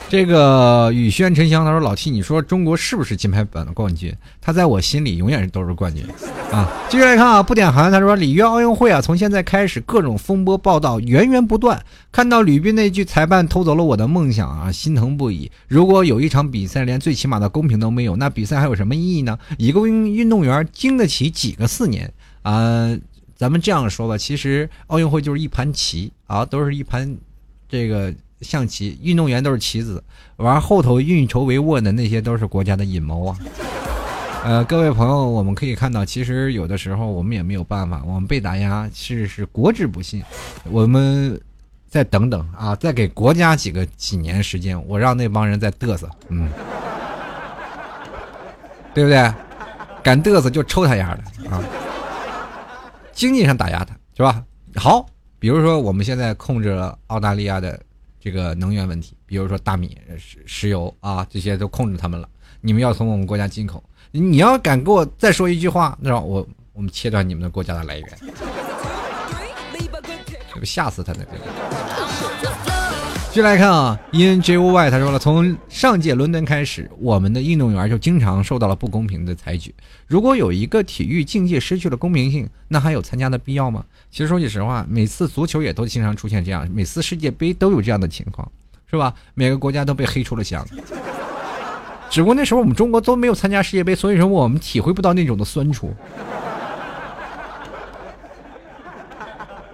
这个雨轩沉香他说：“老 T，你说中国是不是金牌榜的冠军？他在我心里永远都是冠军啊！”继续来看啊，不点寒他说：“里约奥运会啊，从现在开始各种风波报道源源不断。看到吕斌那句‘裁判偷走了我的梦想’啊，心疼不已。如果有一场比赛连最起码的公平都没有，那比赛还有什么意义呢？一个运运动员经得起几个四年啊？咱们这样说吧，其实奥运会就是一盘棋啊，都是一盘这个。”象棋运动员都是棋子，玩后头运筹帷幄的那些都是国家的阴谋啊！呃，各位朋友，我们可以看到，其实有的时候我们也没有办法，我们被打压是是国之不幸，我们再等等啊，再给国家几个几年时间，我让那帮人再嘚瑟，嗯，对不对？敢嘚瑟就抽他丫的啊！经济上打压他是吧？好，比如说我们现在控制了澳大利亚的。这个能源问题，比如说大米、石石油啊，这些都控制他们了。你们要从我们国家进口，你要敢给我再说一句话，那我我们切断你们的国家的来源，<laughs> 这不吓死他呢？继续来看啊，In J O Y 他说了，从上届伦敦开始，我们的运动员就经常受到了不公平的裁决。如果有一个体育竞技失去了公平性，那还有参加的必要吗？其实说句实话，每次足球也都经常出现这样，每次世界杯都有这样的情况，是吧？<laughs> 每个国家都被黑出了翔。只不过那时候我们中国都没有参加世界杯，所以说我们体会不到那种的酸楚，<laughs>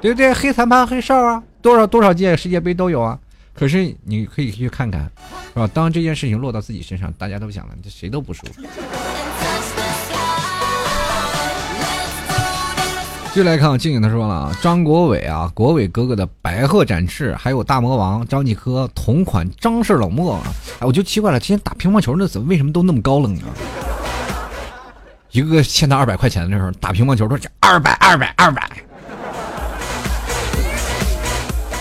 对不对？黑裁判、黑哨啊，多少多少届世界杯都有啊。可是你可以去看看，是吧？当这件事情落到自己身上，大家都想了，这谁都不舒服。继续来看，静静他说了啊，张国伟啊，国伟哥哥的白鹤展翅，还有大魔王张继科同款张氏冷漠啊，哎，我就奇怪了，今天打乒乓球那怎么为什么都那么高冷啊？一个个欠他二百块钱的时候，打乒乓球都是二百二百二百。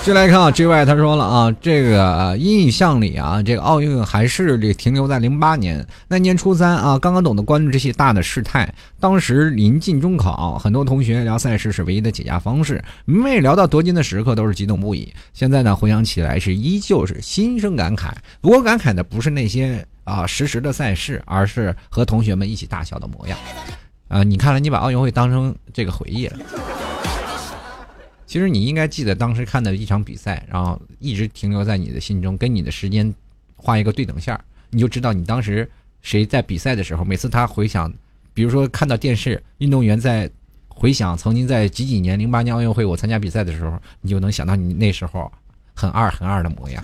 接来看啊，J Y 他说了啊，这个印象里啊，这个奥运还是这停留在零八年那年初三啊，刚刚懂得关注这些大的事态。当时临近中考，很多同学聊赛事是唯一的解压方式，每聊到夺金的时刻都是激动不已。现在呢，回想起来是依旧是心生感慨。不过感慨的不是那些啊实时的赛事，而是和同学们一起大笑的模样。啊，你看来你把奥运会当成这个回忆了。其实你应该记得当时看的一场比赛，然后一直停留在你的心中，跟你的时间画一个对等线你就知道你当时谁在比赛的时候，每次他回想，比如说看到电视运动员在回想曾经在几几年零八年奥运会我参加比赛的时候，你就能想到你那时候很二很二的模样。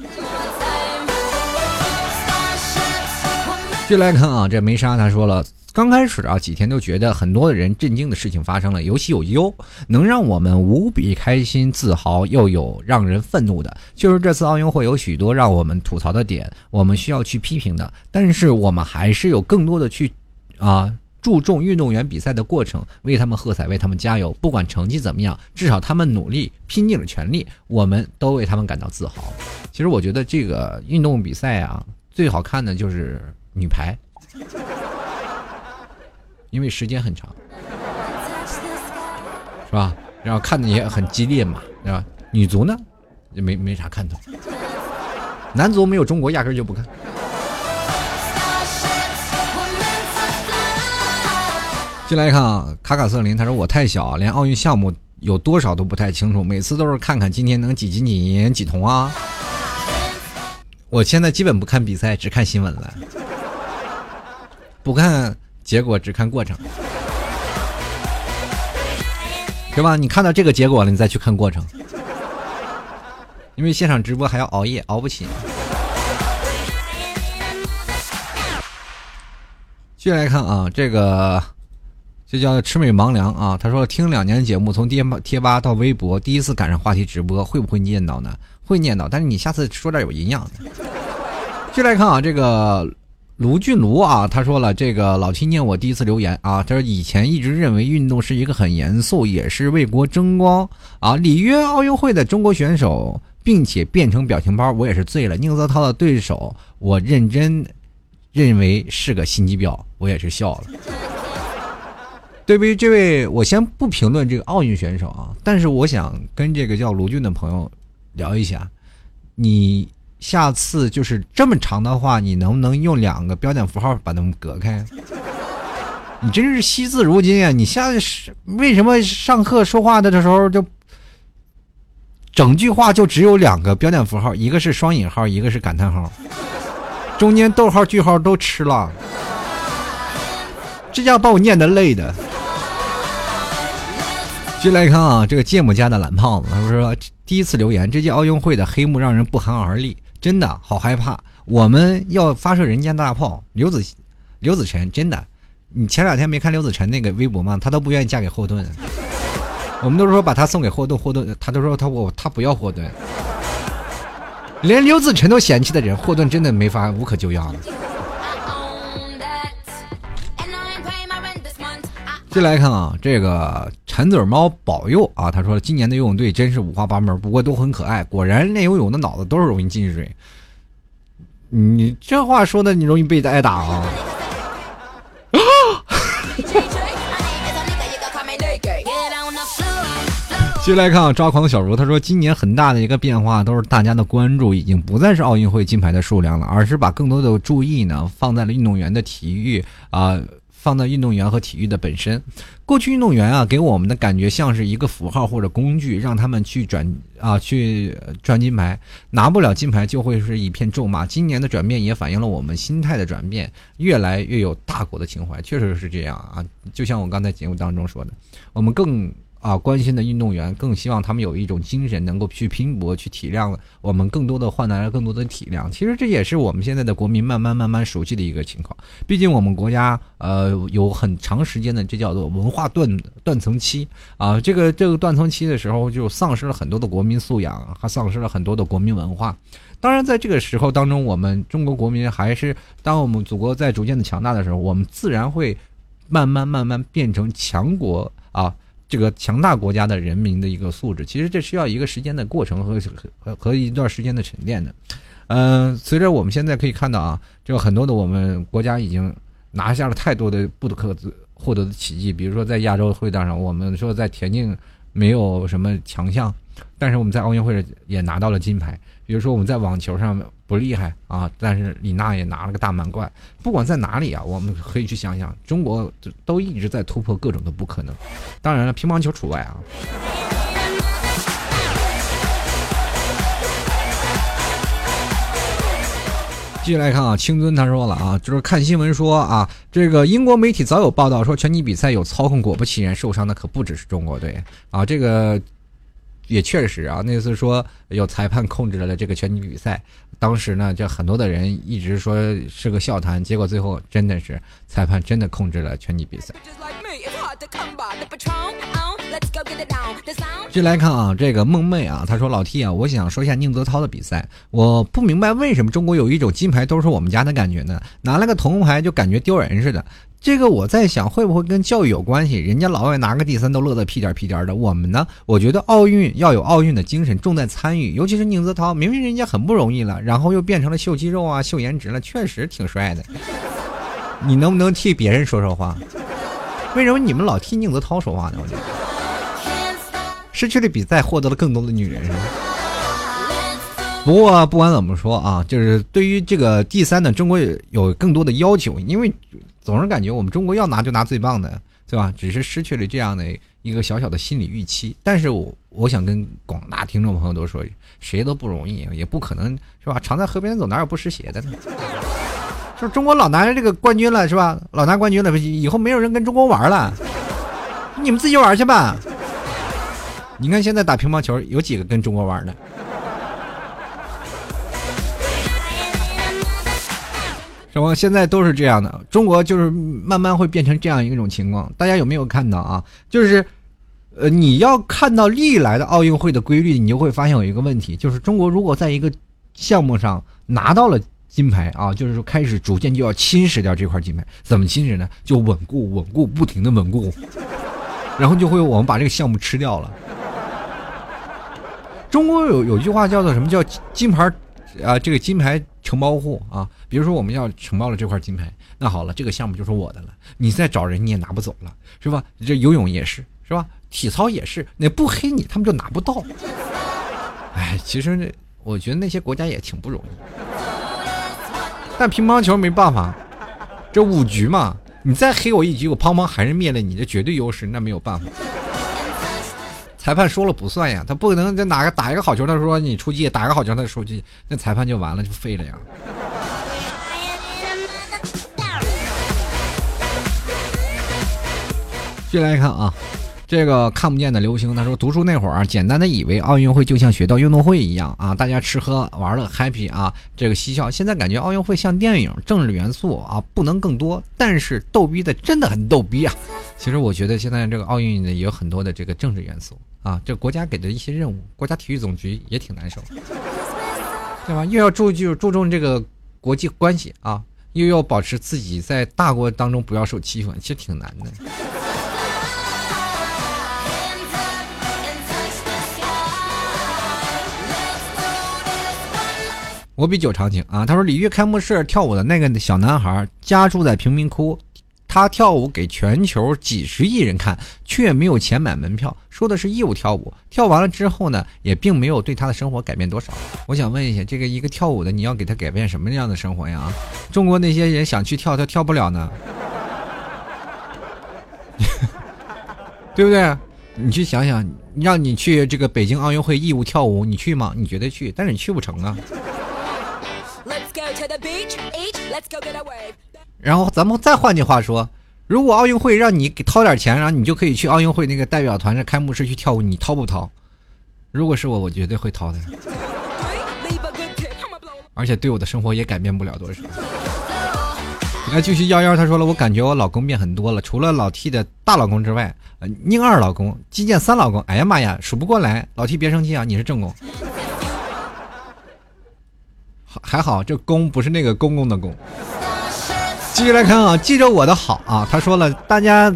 接来看啊，这梅莎他说了。刚开始啊，几天都觉得很多的人震惊的事情发生了，有喜有忧，能让我们无比开心、自豪，又有让人愤怒的。就是这次奥运会有许多让我们吐槽的点，我们需要去批评的。但是我们还是有更多的去，啊，注重运动员比赛的过程，为他们喝彩，为他们加油。不管成绩怎么样，至少他们努力拼尽了全力，我们都为他们感到自豪。其实我觉得这个运动比赛啊，最好看的就是女排。因为时间很长，是吧？然后看的也很激烈嘛，对吧？女足呢，也没没啥看头。男足没有中国，压根就不看。进来一看啊，卡卡瑟琳，他说我太小，连奥运项目有多少都不太清楚，每次都是看看今天能几金几银几铜啊。我现在基本不看比赛，只看新闻了，不看。结果只看过程，对吧？你看到这个结果了，你再去看过程，因为现场直播还要熬夜，熬不起。继续来看啊，这个就叫魑魅魍魉啊。他说听两年节目，从贴吧贴吧到微博，第一次赶上话题直播，会不会念叨呢？会念叨，但是你下次说点有营养的。继续来看啊，这个。卢俊卢啊，他说了，这个老七念我第一次留言啊，他说以前一直认为运动是一个很严肃，也是为国争光啊，里约奥运会的中国选手，并且变成表情包，我也是醉了。宁泽涛的对手，我认真认为是个心机婊，我也是笑了。对于这位，我先不评论这个奥运选手啊，但是我想跟这个叫卢俊的朋友聊一下，你。下次就是这么长的话，你能不能用两个标点符号把它们隔开？<laughs> 你真是惜字如金啊！你下是为什么上课说话的的时候就整句话就只有两个标点符号，一个是双引号，一个是感叹号，中间逗号句号都吃了，这叫把我念的累的。进来看啊，这个芥末家的懒胖子，他说第一次留言，这届奥运会的黑幕让人不寒而栗。真的好害怕，我们要发射人间大炮。刘子刘子晨，真的，你前两天没看刘子晨那个微博吗？他都不愿意嫁给霍顿。我们都说把他送给霍顿，霍顿他都说他我他不要霍顿。连刘子晨都嫌弃的人，霍顿真的没法无可救药了。进来看啊，这个馋嘴猫保佑啊，他说今年的游泳队真是五花八门，不过都很可爱。果然练游泳的脑子都是容易进水。你这话说的，你容易被挨打啊！<laughs> 接来看啊，抓狂小茹，他说今年很大的一个变化，都是大家的关注已经不再是奥运会金牌的数量了，而是把更多的注意呢放在了运动员的体育啊。放到运动员和体育的本身，过去运动员啊给我们的感觉像是一个符号或者工具，让他们去转啊去转金牌，拿不了金牌就会是一片咒骂。今年的转变也反映了我们心态的转变，越来越有大国的情怀，确实是这样啊。就像我刚才节目当中说的，我们更啊，关心的运动员更希望他们有一种精神，能够去拼搏、去体谅我们，更多的换来了更多的体谅。其实这也是我们现在的国民慢慢慢慢熟悉的一个情况。毕竟我们国家呃有很长时间的这叫做文化断断层期啊，这个这个断层期的时候就丧失了很多的国民素养，还丧失了很多的国民文化。当然，在这个时候当中，我们中国国民还是当我们祖国在逐渐的强大的时候，我们自然会慢慢慢慢变成强国啊。这个强大国家的人民的一个素质，其实这需要一个时间的过程和和和一段时间的沉淀的。嗯，随着我们现在可以看到啊，这个很多的我们国家已经拿下了太多的不可获得的奇迹，比如说在亚洲会战上，我们说在田径没有什么强项，但是我们在奥运会上也拿到了金牌。比如说我们在网球上不厉害啊，但是李娜也拿了个大满贯。不管在哪里啊，我们可以去想想，中国都一直在突破各种的不可能。当然了，乒乓球除外啊。继续来看啊，青尊他说了啊，就是看新闻说啊，这个英国媒体早有报道说拳击比赛有操控，果不其然，受伤的可不只是中国队啊，这个。也确实啊，那次说有裁判控制了这个拳击比赛，当时呢，就很多的人一直说是个笑谈，结果最后真的是裁判真的控制了拳击比赛。继续来看啊，这个梦妹啊，他说老 T 啊，我想说一下宁泽涛的比赛，我不明白为什么中国有一种金牌都是我们家的感觉呢？拿了个铜牌就感觉丢人似的。这个我在想，会不会跟教育有关系？人家老外拿个第三都乐得屁颠屁颠的，我们呢？我觉得奥运要有奥运的精神，重在参与。尤其是宁泽涛，明明人家很不容易了，然后又变成了秀肌肉啊、秀颜值了，确实挺帅的。你能不能替别人说说话？为什么你们老替宁泽涛说话呢？我觉得失去了比赛，获得了更多的女人，不过不管怎么说啊，就是对于这个第三呢，中国有更多的要求，因为。总是感觉我们中国要拿就拿最棒的，对吧？只是失去了这样的一个小小的心理预期。但是我我想跟广大听众朋友都说，谁都不容易，也不可能是吧？常在河边走，哪有不湿鞋的呢？说中国老拿这个冠军了，是吧？老拿冠军了，以后没有人跟中国玩了，你们自己玩去吧。你看现在打乒乓球，有几个跟中国玩的？现在都是这样的，中国就是慢慢会变成这样一种情况。大家有没有看到啊？就是，呃，你要看到历来的奥运会的规律，你就会发现有一个问题，就是中国如果在一个项目上拿到了金牌啊，就是说开始逐渐就要侵蚀掉这块金牌。怎么侵蚀呢？就稳固、稳固、不停的稳固，然后就会我们把这个项目吃掉了。中国有有句话叫做什么叫金牌啊？这个金牌。承包户啊，比如说我们要承包了这块金牌，那好了，这个项目就是我的了。你再找人你也拿不走了，是吧？这游泳也是，是吧？体操也是，那不黑你他们就拿不到。哎，其实那我觉得那些国家也挺不容易。但乒乓球没办法，这五局嘛，你再黑我一局，我砰砰还是灭了你的绝对优势，那没有办法。裁判说了不算呀，他不可能在哪个打一个好球，他说你出界；打一个好球，他出界，那裁判就完了，就废了呀。续来看啊。这个看不见的流星，他说读书那会儿，简单的以为奥运会就像学到运动会一样啊，大家吃喝玩乐 happy 啊，这个嬉笑。现在感觉奥运会像电影，政治元素啊不能更多，但是逗逼的真的很逗逼啊。其实我觉得现在这个奥运呢也有很多的这个政治元素啊，这国家给的一些任务，国家体育总局也挺难受，对吧？又要注就注重这个国际关系啊，又要保持自己在大国当中不要受欺负，其实挺难的。我比酒长情啊！他说，里约开幕式跳舞的那个小男孩家住在贫民窟，他跳舞给全球几十亿人看，却没有钱买门票，说的是义务跳舞。跳完了之后呢，也并没有对他的生活改变多少。我想问一下，这个一个跳舞的，你要给他改变什么样的生活呀？中国那些人想去跳，他跳不了呢，对不对？你去想想，让你去这个北京奥运会义务跳舞，你去吗？你觉得去？但是你去不成啊。然后咱们再换句话说，如果奥运会让你给掏点钱，然后你就可以去奥运会那个代表团的开幕式去跳舞，你掏不掏？如果是我，我绝对会掏的。而且对我的生活也改变不了多少。来继续幺幺，他说了，我感觉我老公变很多了，除了老 T 的大老公之外，呃宁二老公、基建三老公，哎呀妈呀，数不过来。老 T 别生气啊，你是正宫。还好这公不是那个公公的公。继续来看啊，记着我的好啊，他说了，大家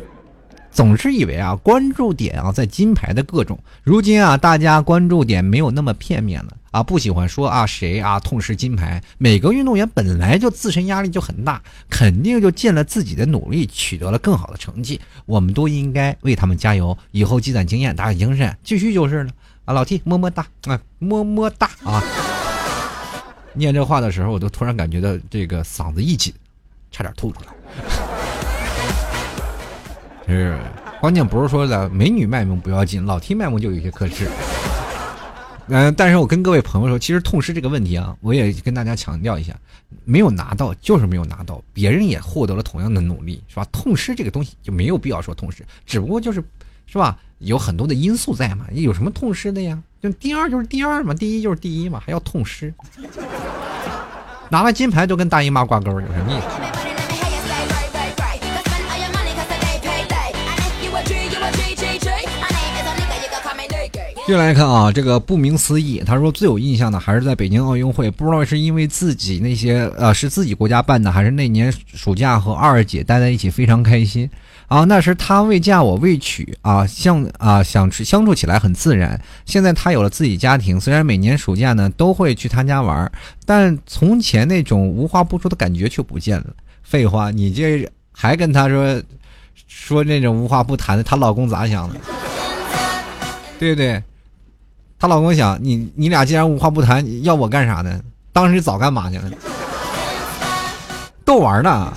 总是以为啊，关注点啊在金牌的各种，如今啊，大家关注点没有那么片面了啊，不喜欢说啊谁啊痛失金牌，每个运动员本来就自身压力就很大，肯定就尽了自己的努力，取得了更好的成绩，我们都应该为他们加油，以后积攒经验，打起精神，继续就是了啊，老 T 么么哒啊，么么哒啊。念这话的时候，我都突然感觉到这个嗓子一紧，差点吐出来。<laughs> 是，关键不是说的美女卖萌不要紧，老 T 卖萌就有些克制。嗯，但是我跟各位朋友说，其实痛失这个问题啊，我也跟大家强调一下，没有拿到就是没有拿到，别人也获得了同样的努力，是吧？痛失这个东西就没有必要说痛失，只不过就是，是吧？有很多的因素在嘛，有什么痛失的呀？就第二就是第二嘛，第一就是第一嘛，还要痛失。拿了金牌就跟大姨妈挂钩，有什么意思？接下来看啊，这个不明思义，他说最有印象的还是在北京奥运会，不知道是因为自己那些呃是自己国家办的，还是那年暑假和二姐待在一起非常开心。啊，那时他未嫁我未娶啊，相啊相处相处起来很自然。现在他有了自己家庭，虽然每年暑假呢都会去他家玩，但从前那种无话不说的感觉却不见了。废话，你这还跟他说说那种无话不谈的，她老公咋想的？对不对？她老公想你你俩既然无话不谈，要我干啥呢？当时早干嘛去了？逗玩呢。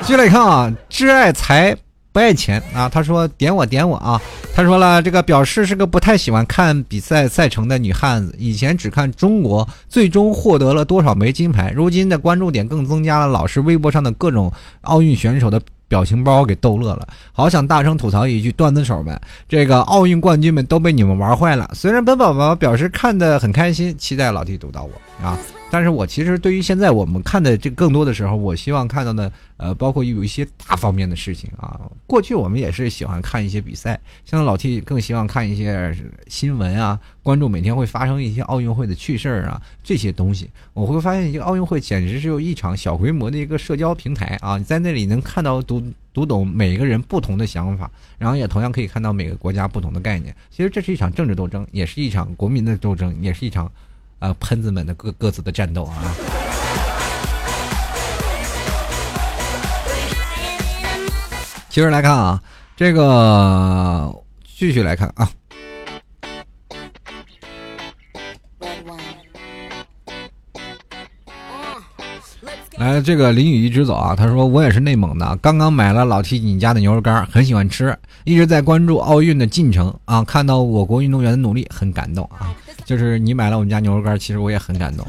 继续来看啊，挚爱才。不爱钱啊！他说点我点我啊！他说了，这个表示是个不太喜欢看比赛赛程的女汉子。以前只看中国最终获得了多少枚金牌，如今的关注点更增加了。老师微博上的各种奥运选手的表情包给逗乐了，好想大声吐槽一句：段子手们，这个奥运冠军们都被你们玩坏了。虽然本宝宝表示看得很开心，期待老弟读到我啊。但是我其实对于现在我们看的这更多的时候，我希望看到的，呃，包括有一些大方面的事情啊。过去我们也是喜欢看一些比赛，现在老 T 更希望看一些新闻啊，关注每天会发生一些奥运会的趣事儿啊，这些东西，我会发现一个奥运会简直是有一场小规模的一个社交平台啊，你在那里能看到读读懂每个人不同的想法，然后也同样可以看到每个国家不同的概念。其实这是一场政治斗争，也是一场国民的斗争，也是一场。啊，喷子们的各各自的战斗啊！接着来看啊，这个继续来看啊。来，这个淋雨一直走啊。他说：“我也是内蒙的，刚刚买了老 T 你家的牛肉干，很喜欢吃，一直在关注奥运的进程啊。看到我国运动员的努力，很感动啊。就是你买了我们家牛肉干，其实我也很感动。”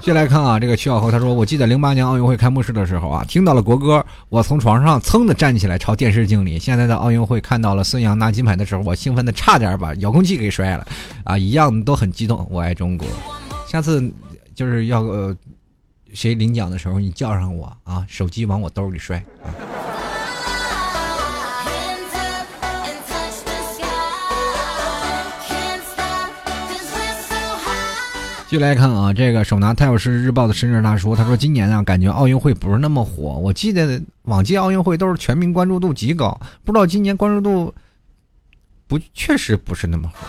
接来看啊，这个曲小侯他说：“我记得零八年奥运会开幕式的时候啊，听到了国歌，我从床上噌的站起来，朝电视敬礼。现在的奥运会看到了孙杨拿金牌的时候，我兴奋的差点把遥控器给摔了啊，一样都很激动。我爱中国，下次就是要呃。”谁领奖的时候，你叫上我啊！手机往我兜里摔。继续来看啊，这个手拿《泰晤士日报》的深圳大叔，他说：“今年啊，感觉奥运会不是那么火。我记得往届奥运会都是全民关注度极高，不知道今年关注度不确实不是那么火。”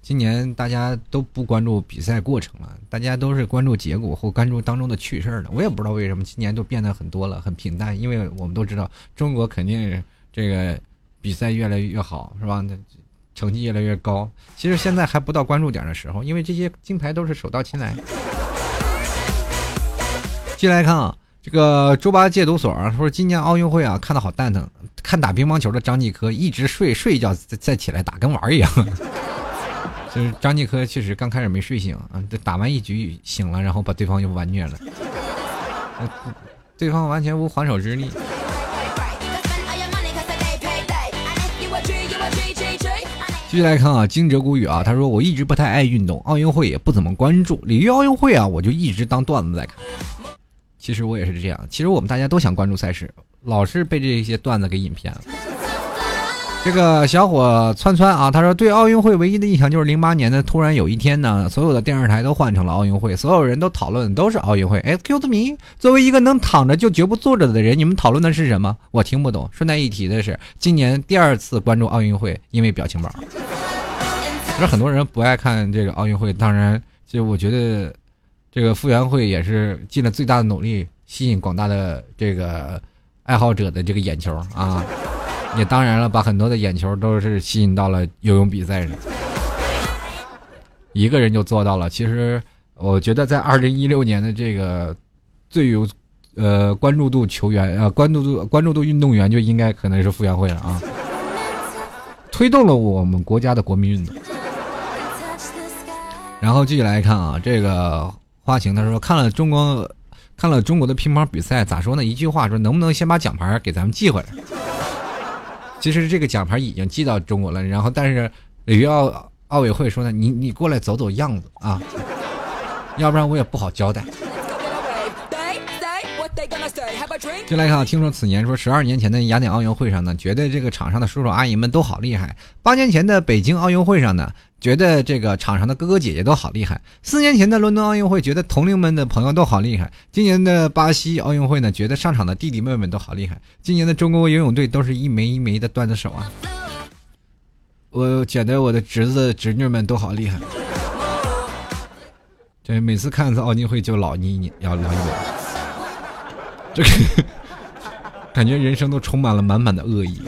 今年大家都不关注比赛过程了，大家都是关注结果或关注当中的趣事儿了。我也不知道为什么今年都变得很多了，很平淡。因为我们都知道，中国肯定这个比赛越来越好，是吧？成绩越来越高。其实现在还不到关注点的时候，因为这些金牌都是手到擒来。进来看啊，这个猪八戒毒所，说今年奥运会啊看的好蛋疼，看打乒乓球的张继科一直睡睡一觉再再起来打，跟玩儿一样。<laughs> 就是张继科确实刚开始没睡醒啊，打完一局醒了，然后把对方又完虐了，对方完全无还手之力。继续来看啊，惊蛰谷雨啊，他说我一直不太爱运动，奥运会也不怎么关注，里约奥运会啊，我就一直当段子在看。其实我也是这样，其实我们大家都想关注赛事，老是被这些段子给引偏了。这个小伙川川啊，他说对奥运会唯一的印象就是零八年的突然有一天呢，所有的电视台都换成了奥运会，所有人都讨论都是奥运会。Excuse me，作为一个能躺着就绝不坐着的人，你们讨论的是什么？我听不懂。顺带一提的是，今年第二次关注奥运会，因为表情包。其实很多人不爱看这个奥运会，当然，就我觉得，这个傅园慧也是尽了最大的努力，吸引广大的这个爱好者的这个眼球啊。也当然了，把很多的眼球都是吸引到了游泳比赛上，一个人就做到了。其实我觉得，在二零一六年的这个最有呃关注度球员啊，关注度关注度运动员就应该可能是傅园慧了啊，推动了我们国家的国民运动。然后继续来看啊，这个花晴他说看了中国看了中国的乒乓比赛，咋说呢？一句话说，能不能先把奖牌给咱们寄回来？其实这个奖牌已经寄到中国了，然后但是里约奥奥委会说呢，你你过来走走样子啊，要不然我也不好交代。进来看，听说此年说十二年前的雅典奥运会上呢，觉得这个场上的叔叔阿姨们都好厉害；八年前的北京奥运会上呢，觉得这个场上的哥哥姐姐都好厉害；四年前的伦敦奥运会，觉得同龄们的朋友都好厉害；今年的巴西奥运会呢，觉得上场的弟弟妹妹都好厉害；今年的中国游泳队都是一枚一枚的段子手啊！我觉得我的侄子侄女们都好厉害。对，每次看一次奥运会就老你你要老一点，这个。感觉人生都充满了满满的恶意。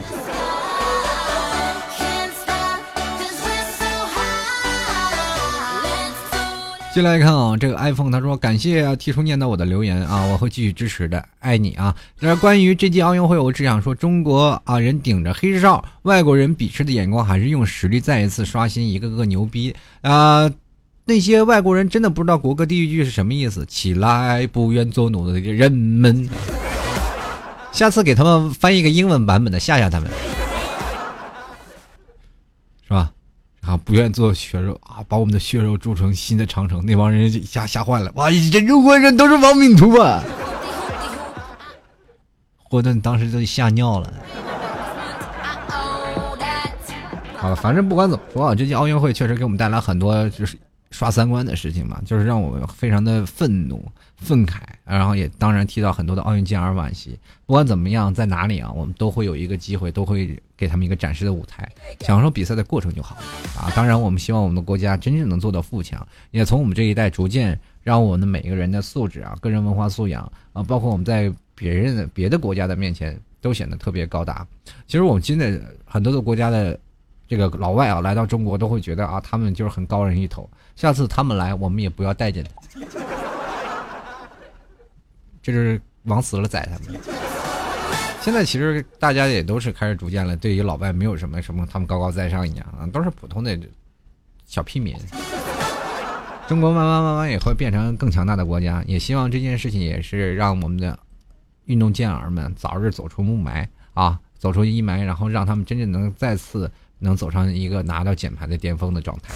进来看啊，这个 iPhone 他说感谢提出念到我的留言啊，我会继续支持的，爱你啊。那关于这届奥运会，我只想说，中国啊人顶着黑哨，外国人鄙视的眼光，还是用实力再一次刷新一个个牛逼啊！那些外国人真的不知道国歌第一句是什么意思？起来，不愿做奴的人们。下次给他们翻译一个英文版本的吓吓他们，是吧？啊，不愿做血肉啊，把我们的血肉铸成新的长城，那帮人吓吓坏了。哇，这中国人都是亡命徒啊！<laughs> 霍顿当时都吓尿了。好了，反正不管怎么说啊，这届奥运会确实给我们带来很多就是刷三观的事情嘛，就是让我们非常的愤怒。愤慨，然后也当然提到很多的奥运健儿惋惜。不管怎么样，在哪里啊，我们都会有一个机会，都会给他们一个展示的舞台，享受比赛的过程就好啊。当然，我们希望我们的国家真正能做到富强，也从我们这一代逐渐让我们的每一个人的素质啊、个人文化素养啊，包括我们在别人的别的国家的面前都显得特别高大。其实我们现在很多的国家的这个老外啊来到中国都会觉得啊，他们就是很高人一头。下次他们来，我们也不要待见他。<laughs> 就是往死了宰他们。现在其实大家也都是开始逐渐了，对于老外没有什么什么他们高高在上一样啊，都是普通的小屁民。中国慢慢慢慢也会变成更强大的国家，也希望这件事情也是让我们的运动健儿们早日走出雾霾啊，走出阴霾，然后让他们真正能再次能走上一个拿到奖牌的巅峰的状态。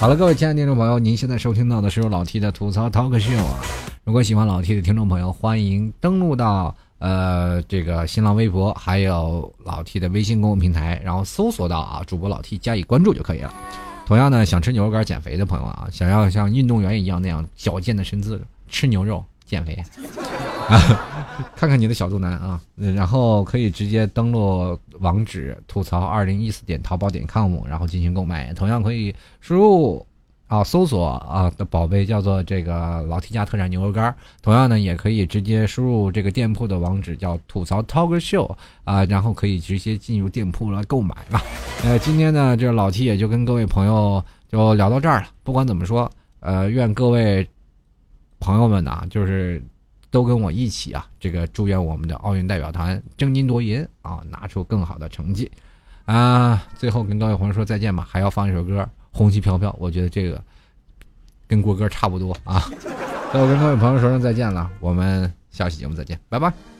好了，各位亲爱的听众朋友，您现在收听到的是由老 T 的吐槽 talk show 啊。如果喜欢老 T 的听众朋友，欢迎登录到呃这个新浪微博，还有老 T 的微信公众平台，然后搜索到啊主播老 T 加以关注就可以了。同样呢，想吃牛肉干减肥的朋友啊，想要像运动员一样那样矫健的身姿，吃牛肉减肥啊，<laughs> 看看你的小肚腩啊，然后可以直接登录网址吐槽二零一四点淘宝点 com，然后进行购买。同样可以输入。啊，搜索啊的宝贝叫做这个老 T 家特产牛肉干同样呢，也可以直接输入这个店铺的网址叫吐槽 Talk Show 啊，然后可以直接进入店铺来购买吧。呃，今天呢，这老 T 也就跟各位朋友就聊到这儿了。不管怎么说，呃，愿各位朋友们呢，就是都跟我一起啊，这个祝愿我们的奥运代表团争金夺银啊，拿出更好的成绩啊。最后跟各位朋友说再见吧，还要放一首歌。红旗飘飘，我觉得这个跟国歌差不多啊。那我跟各位朋友说声再见了，我们下期节目再见，拜拜。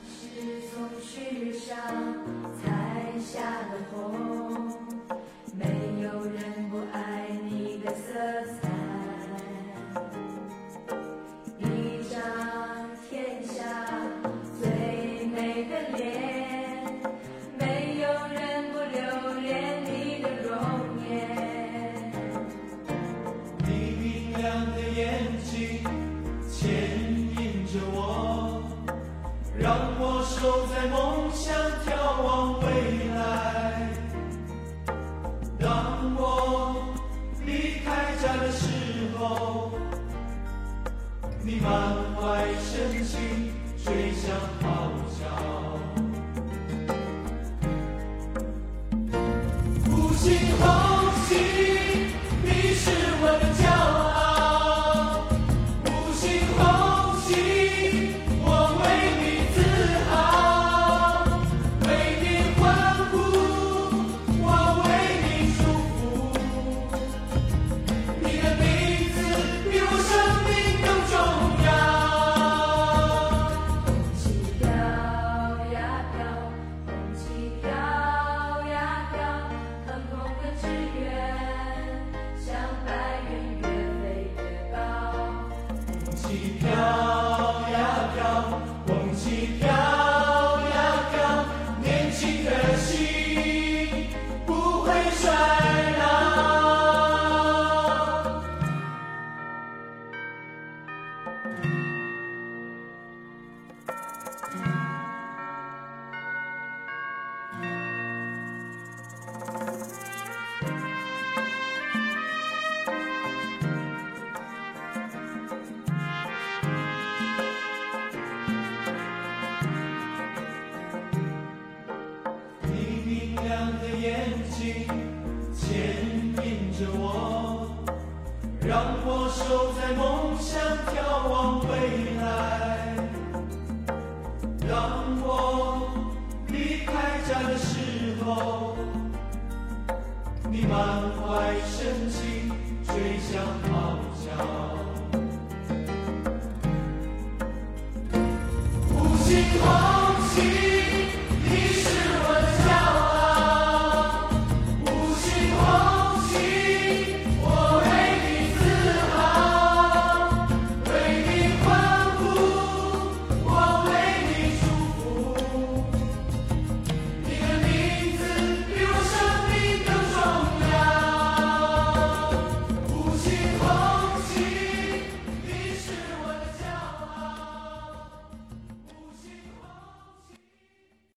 满怀深情追向号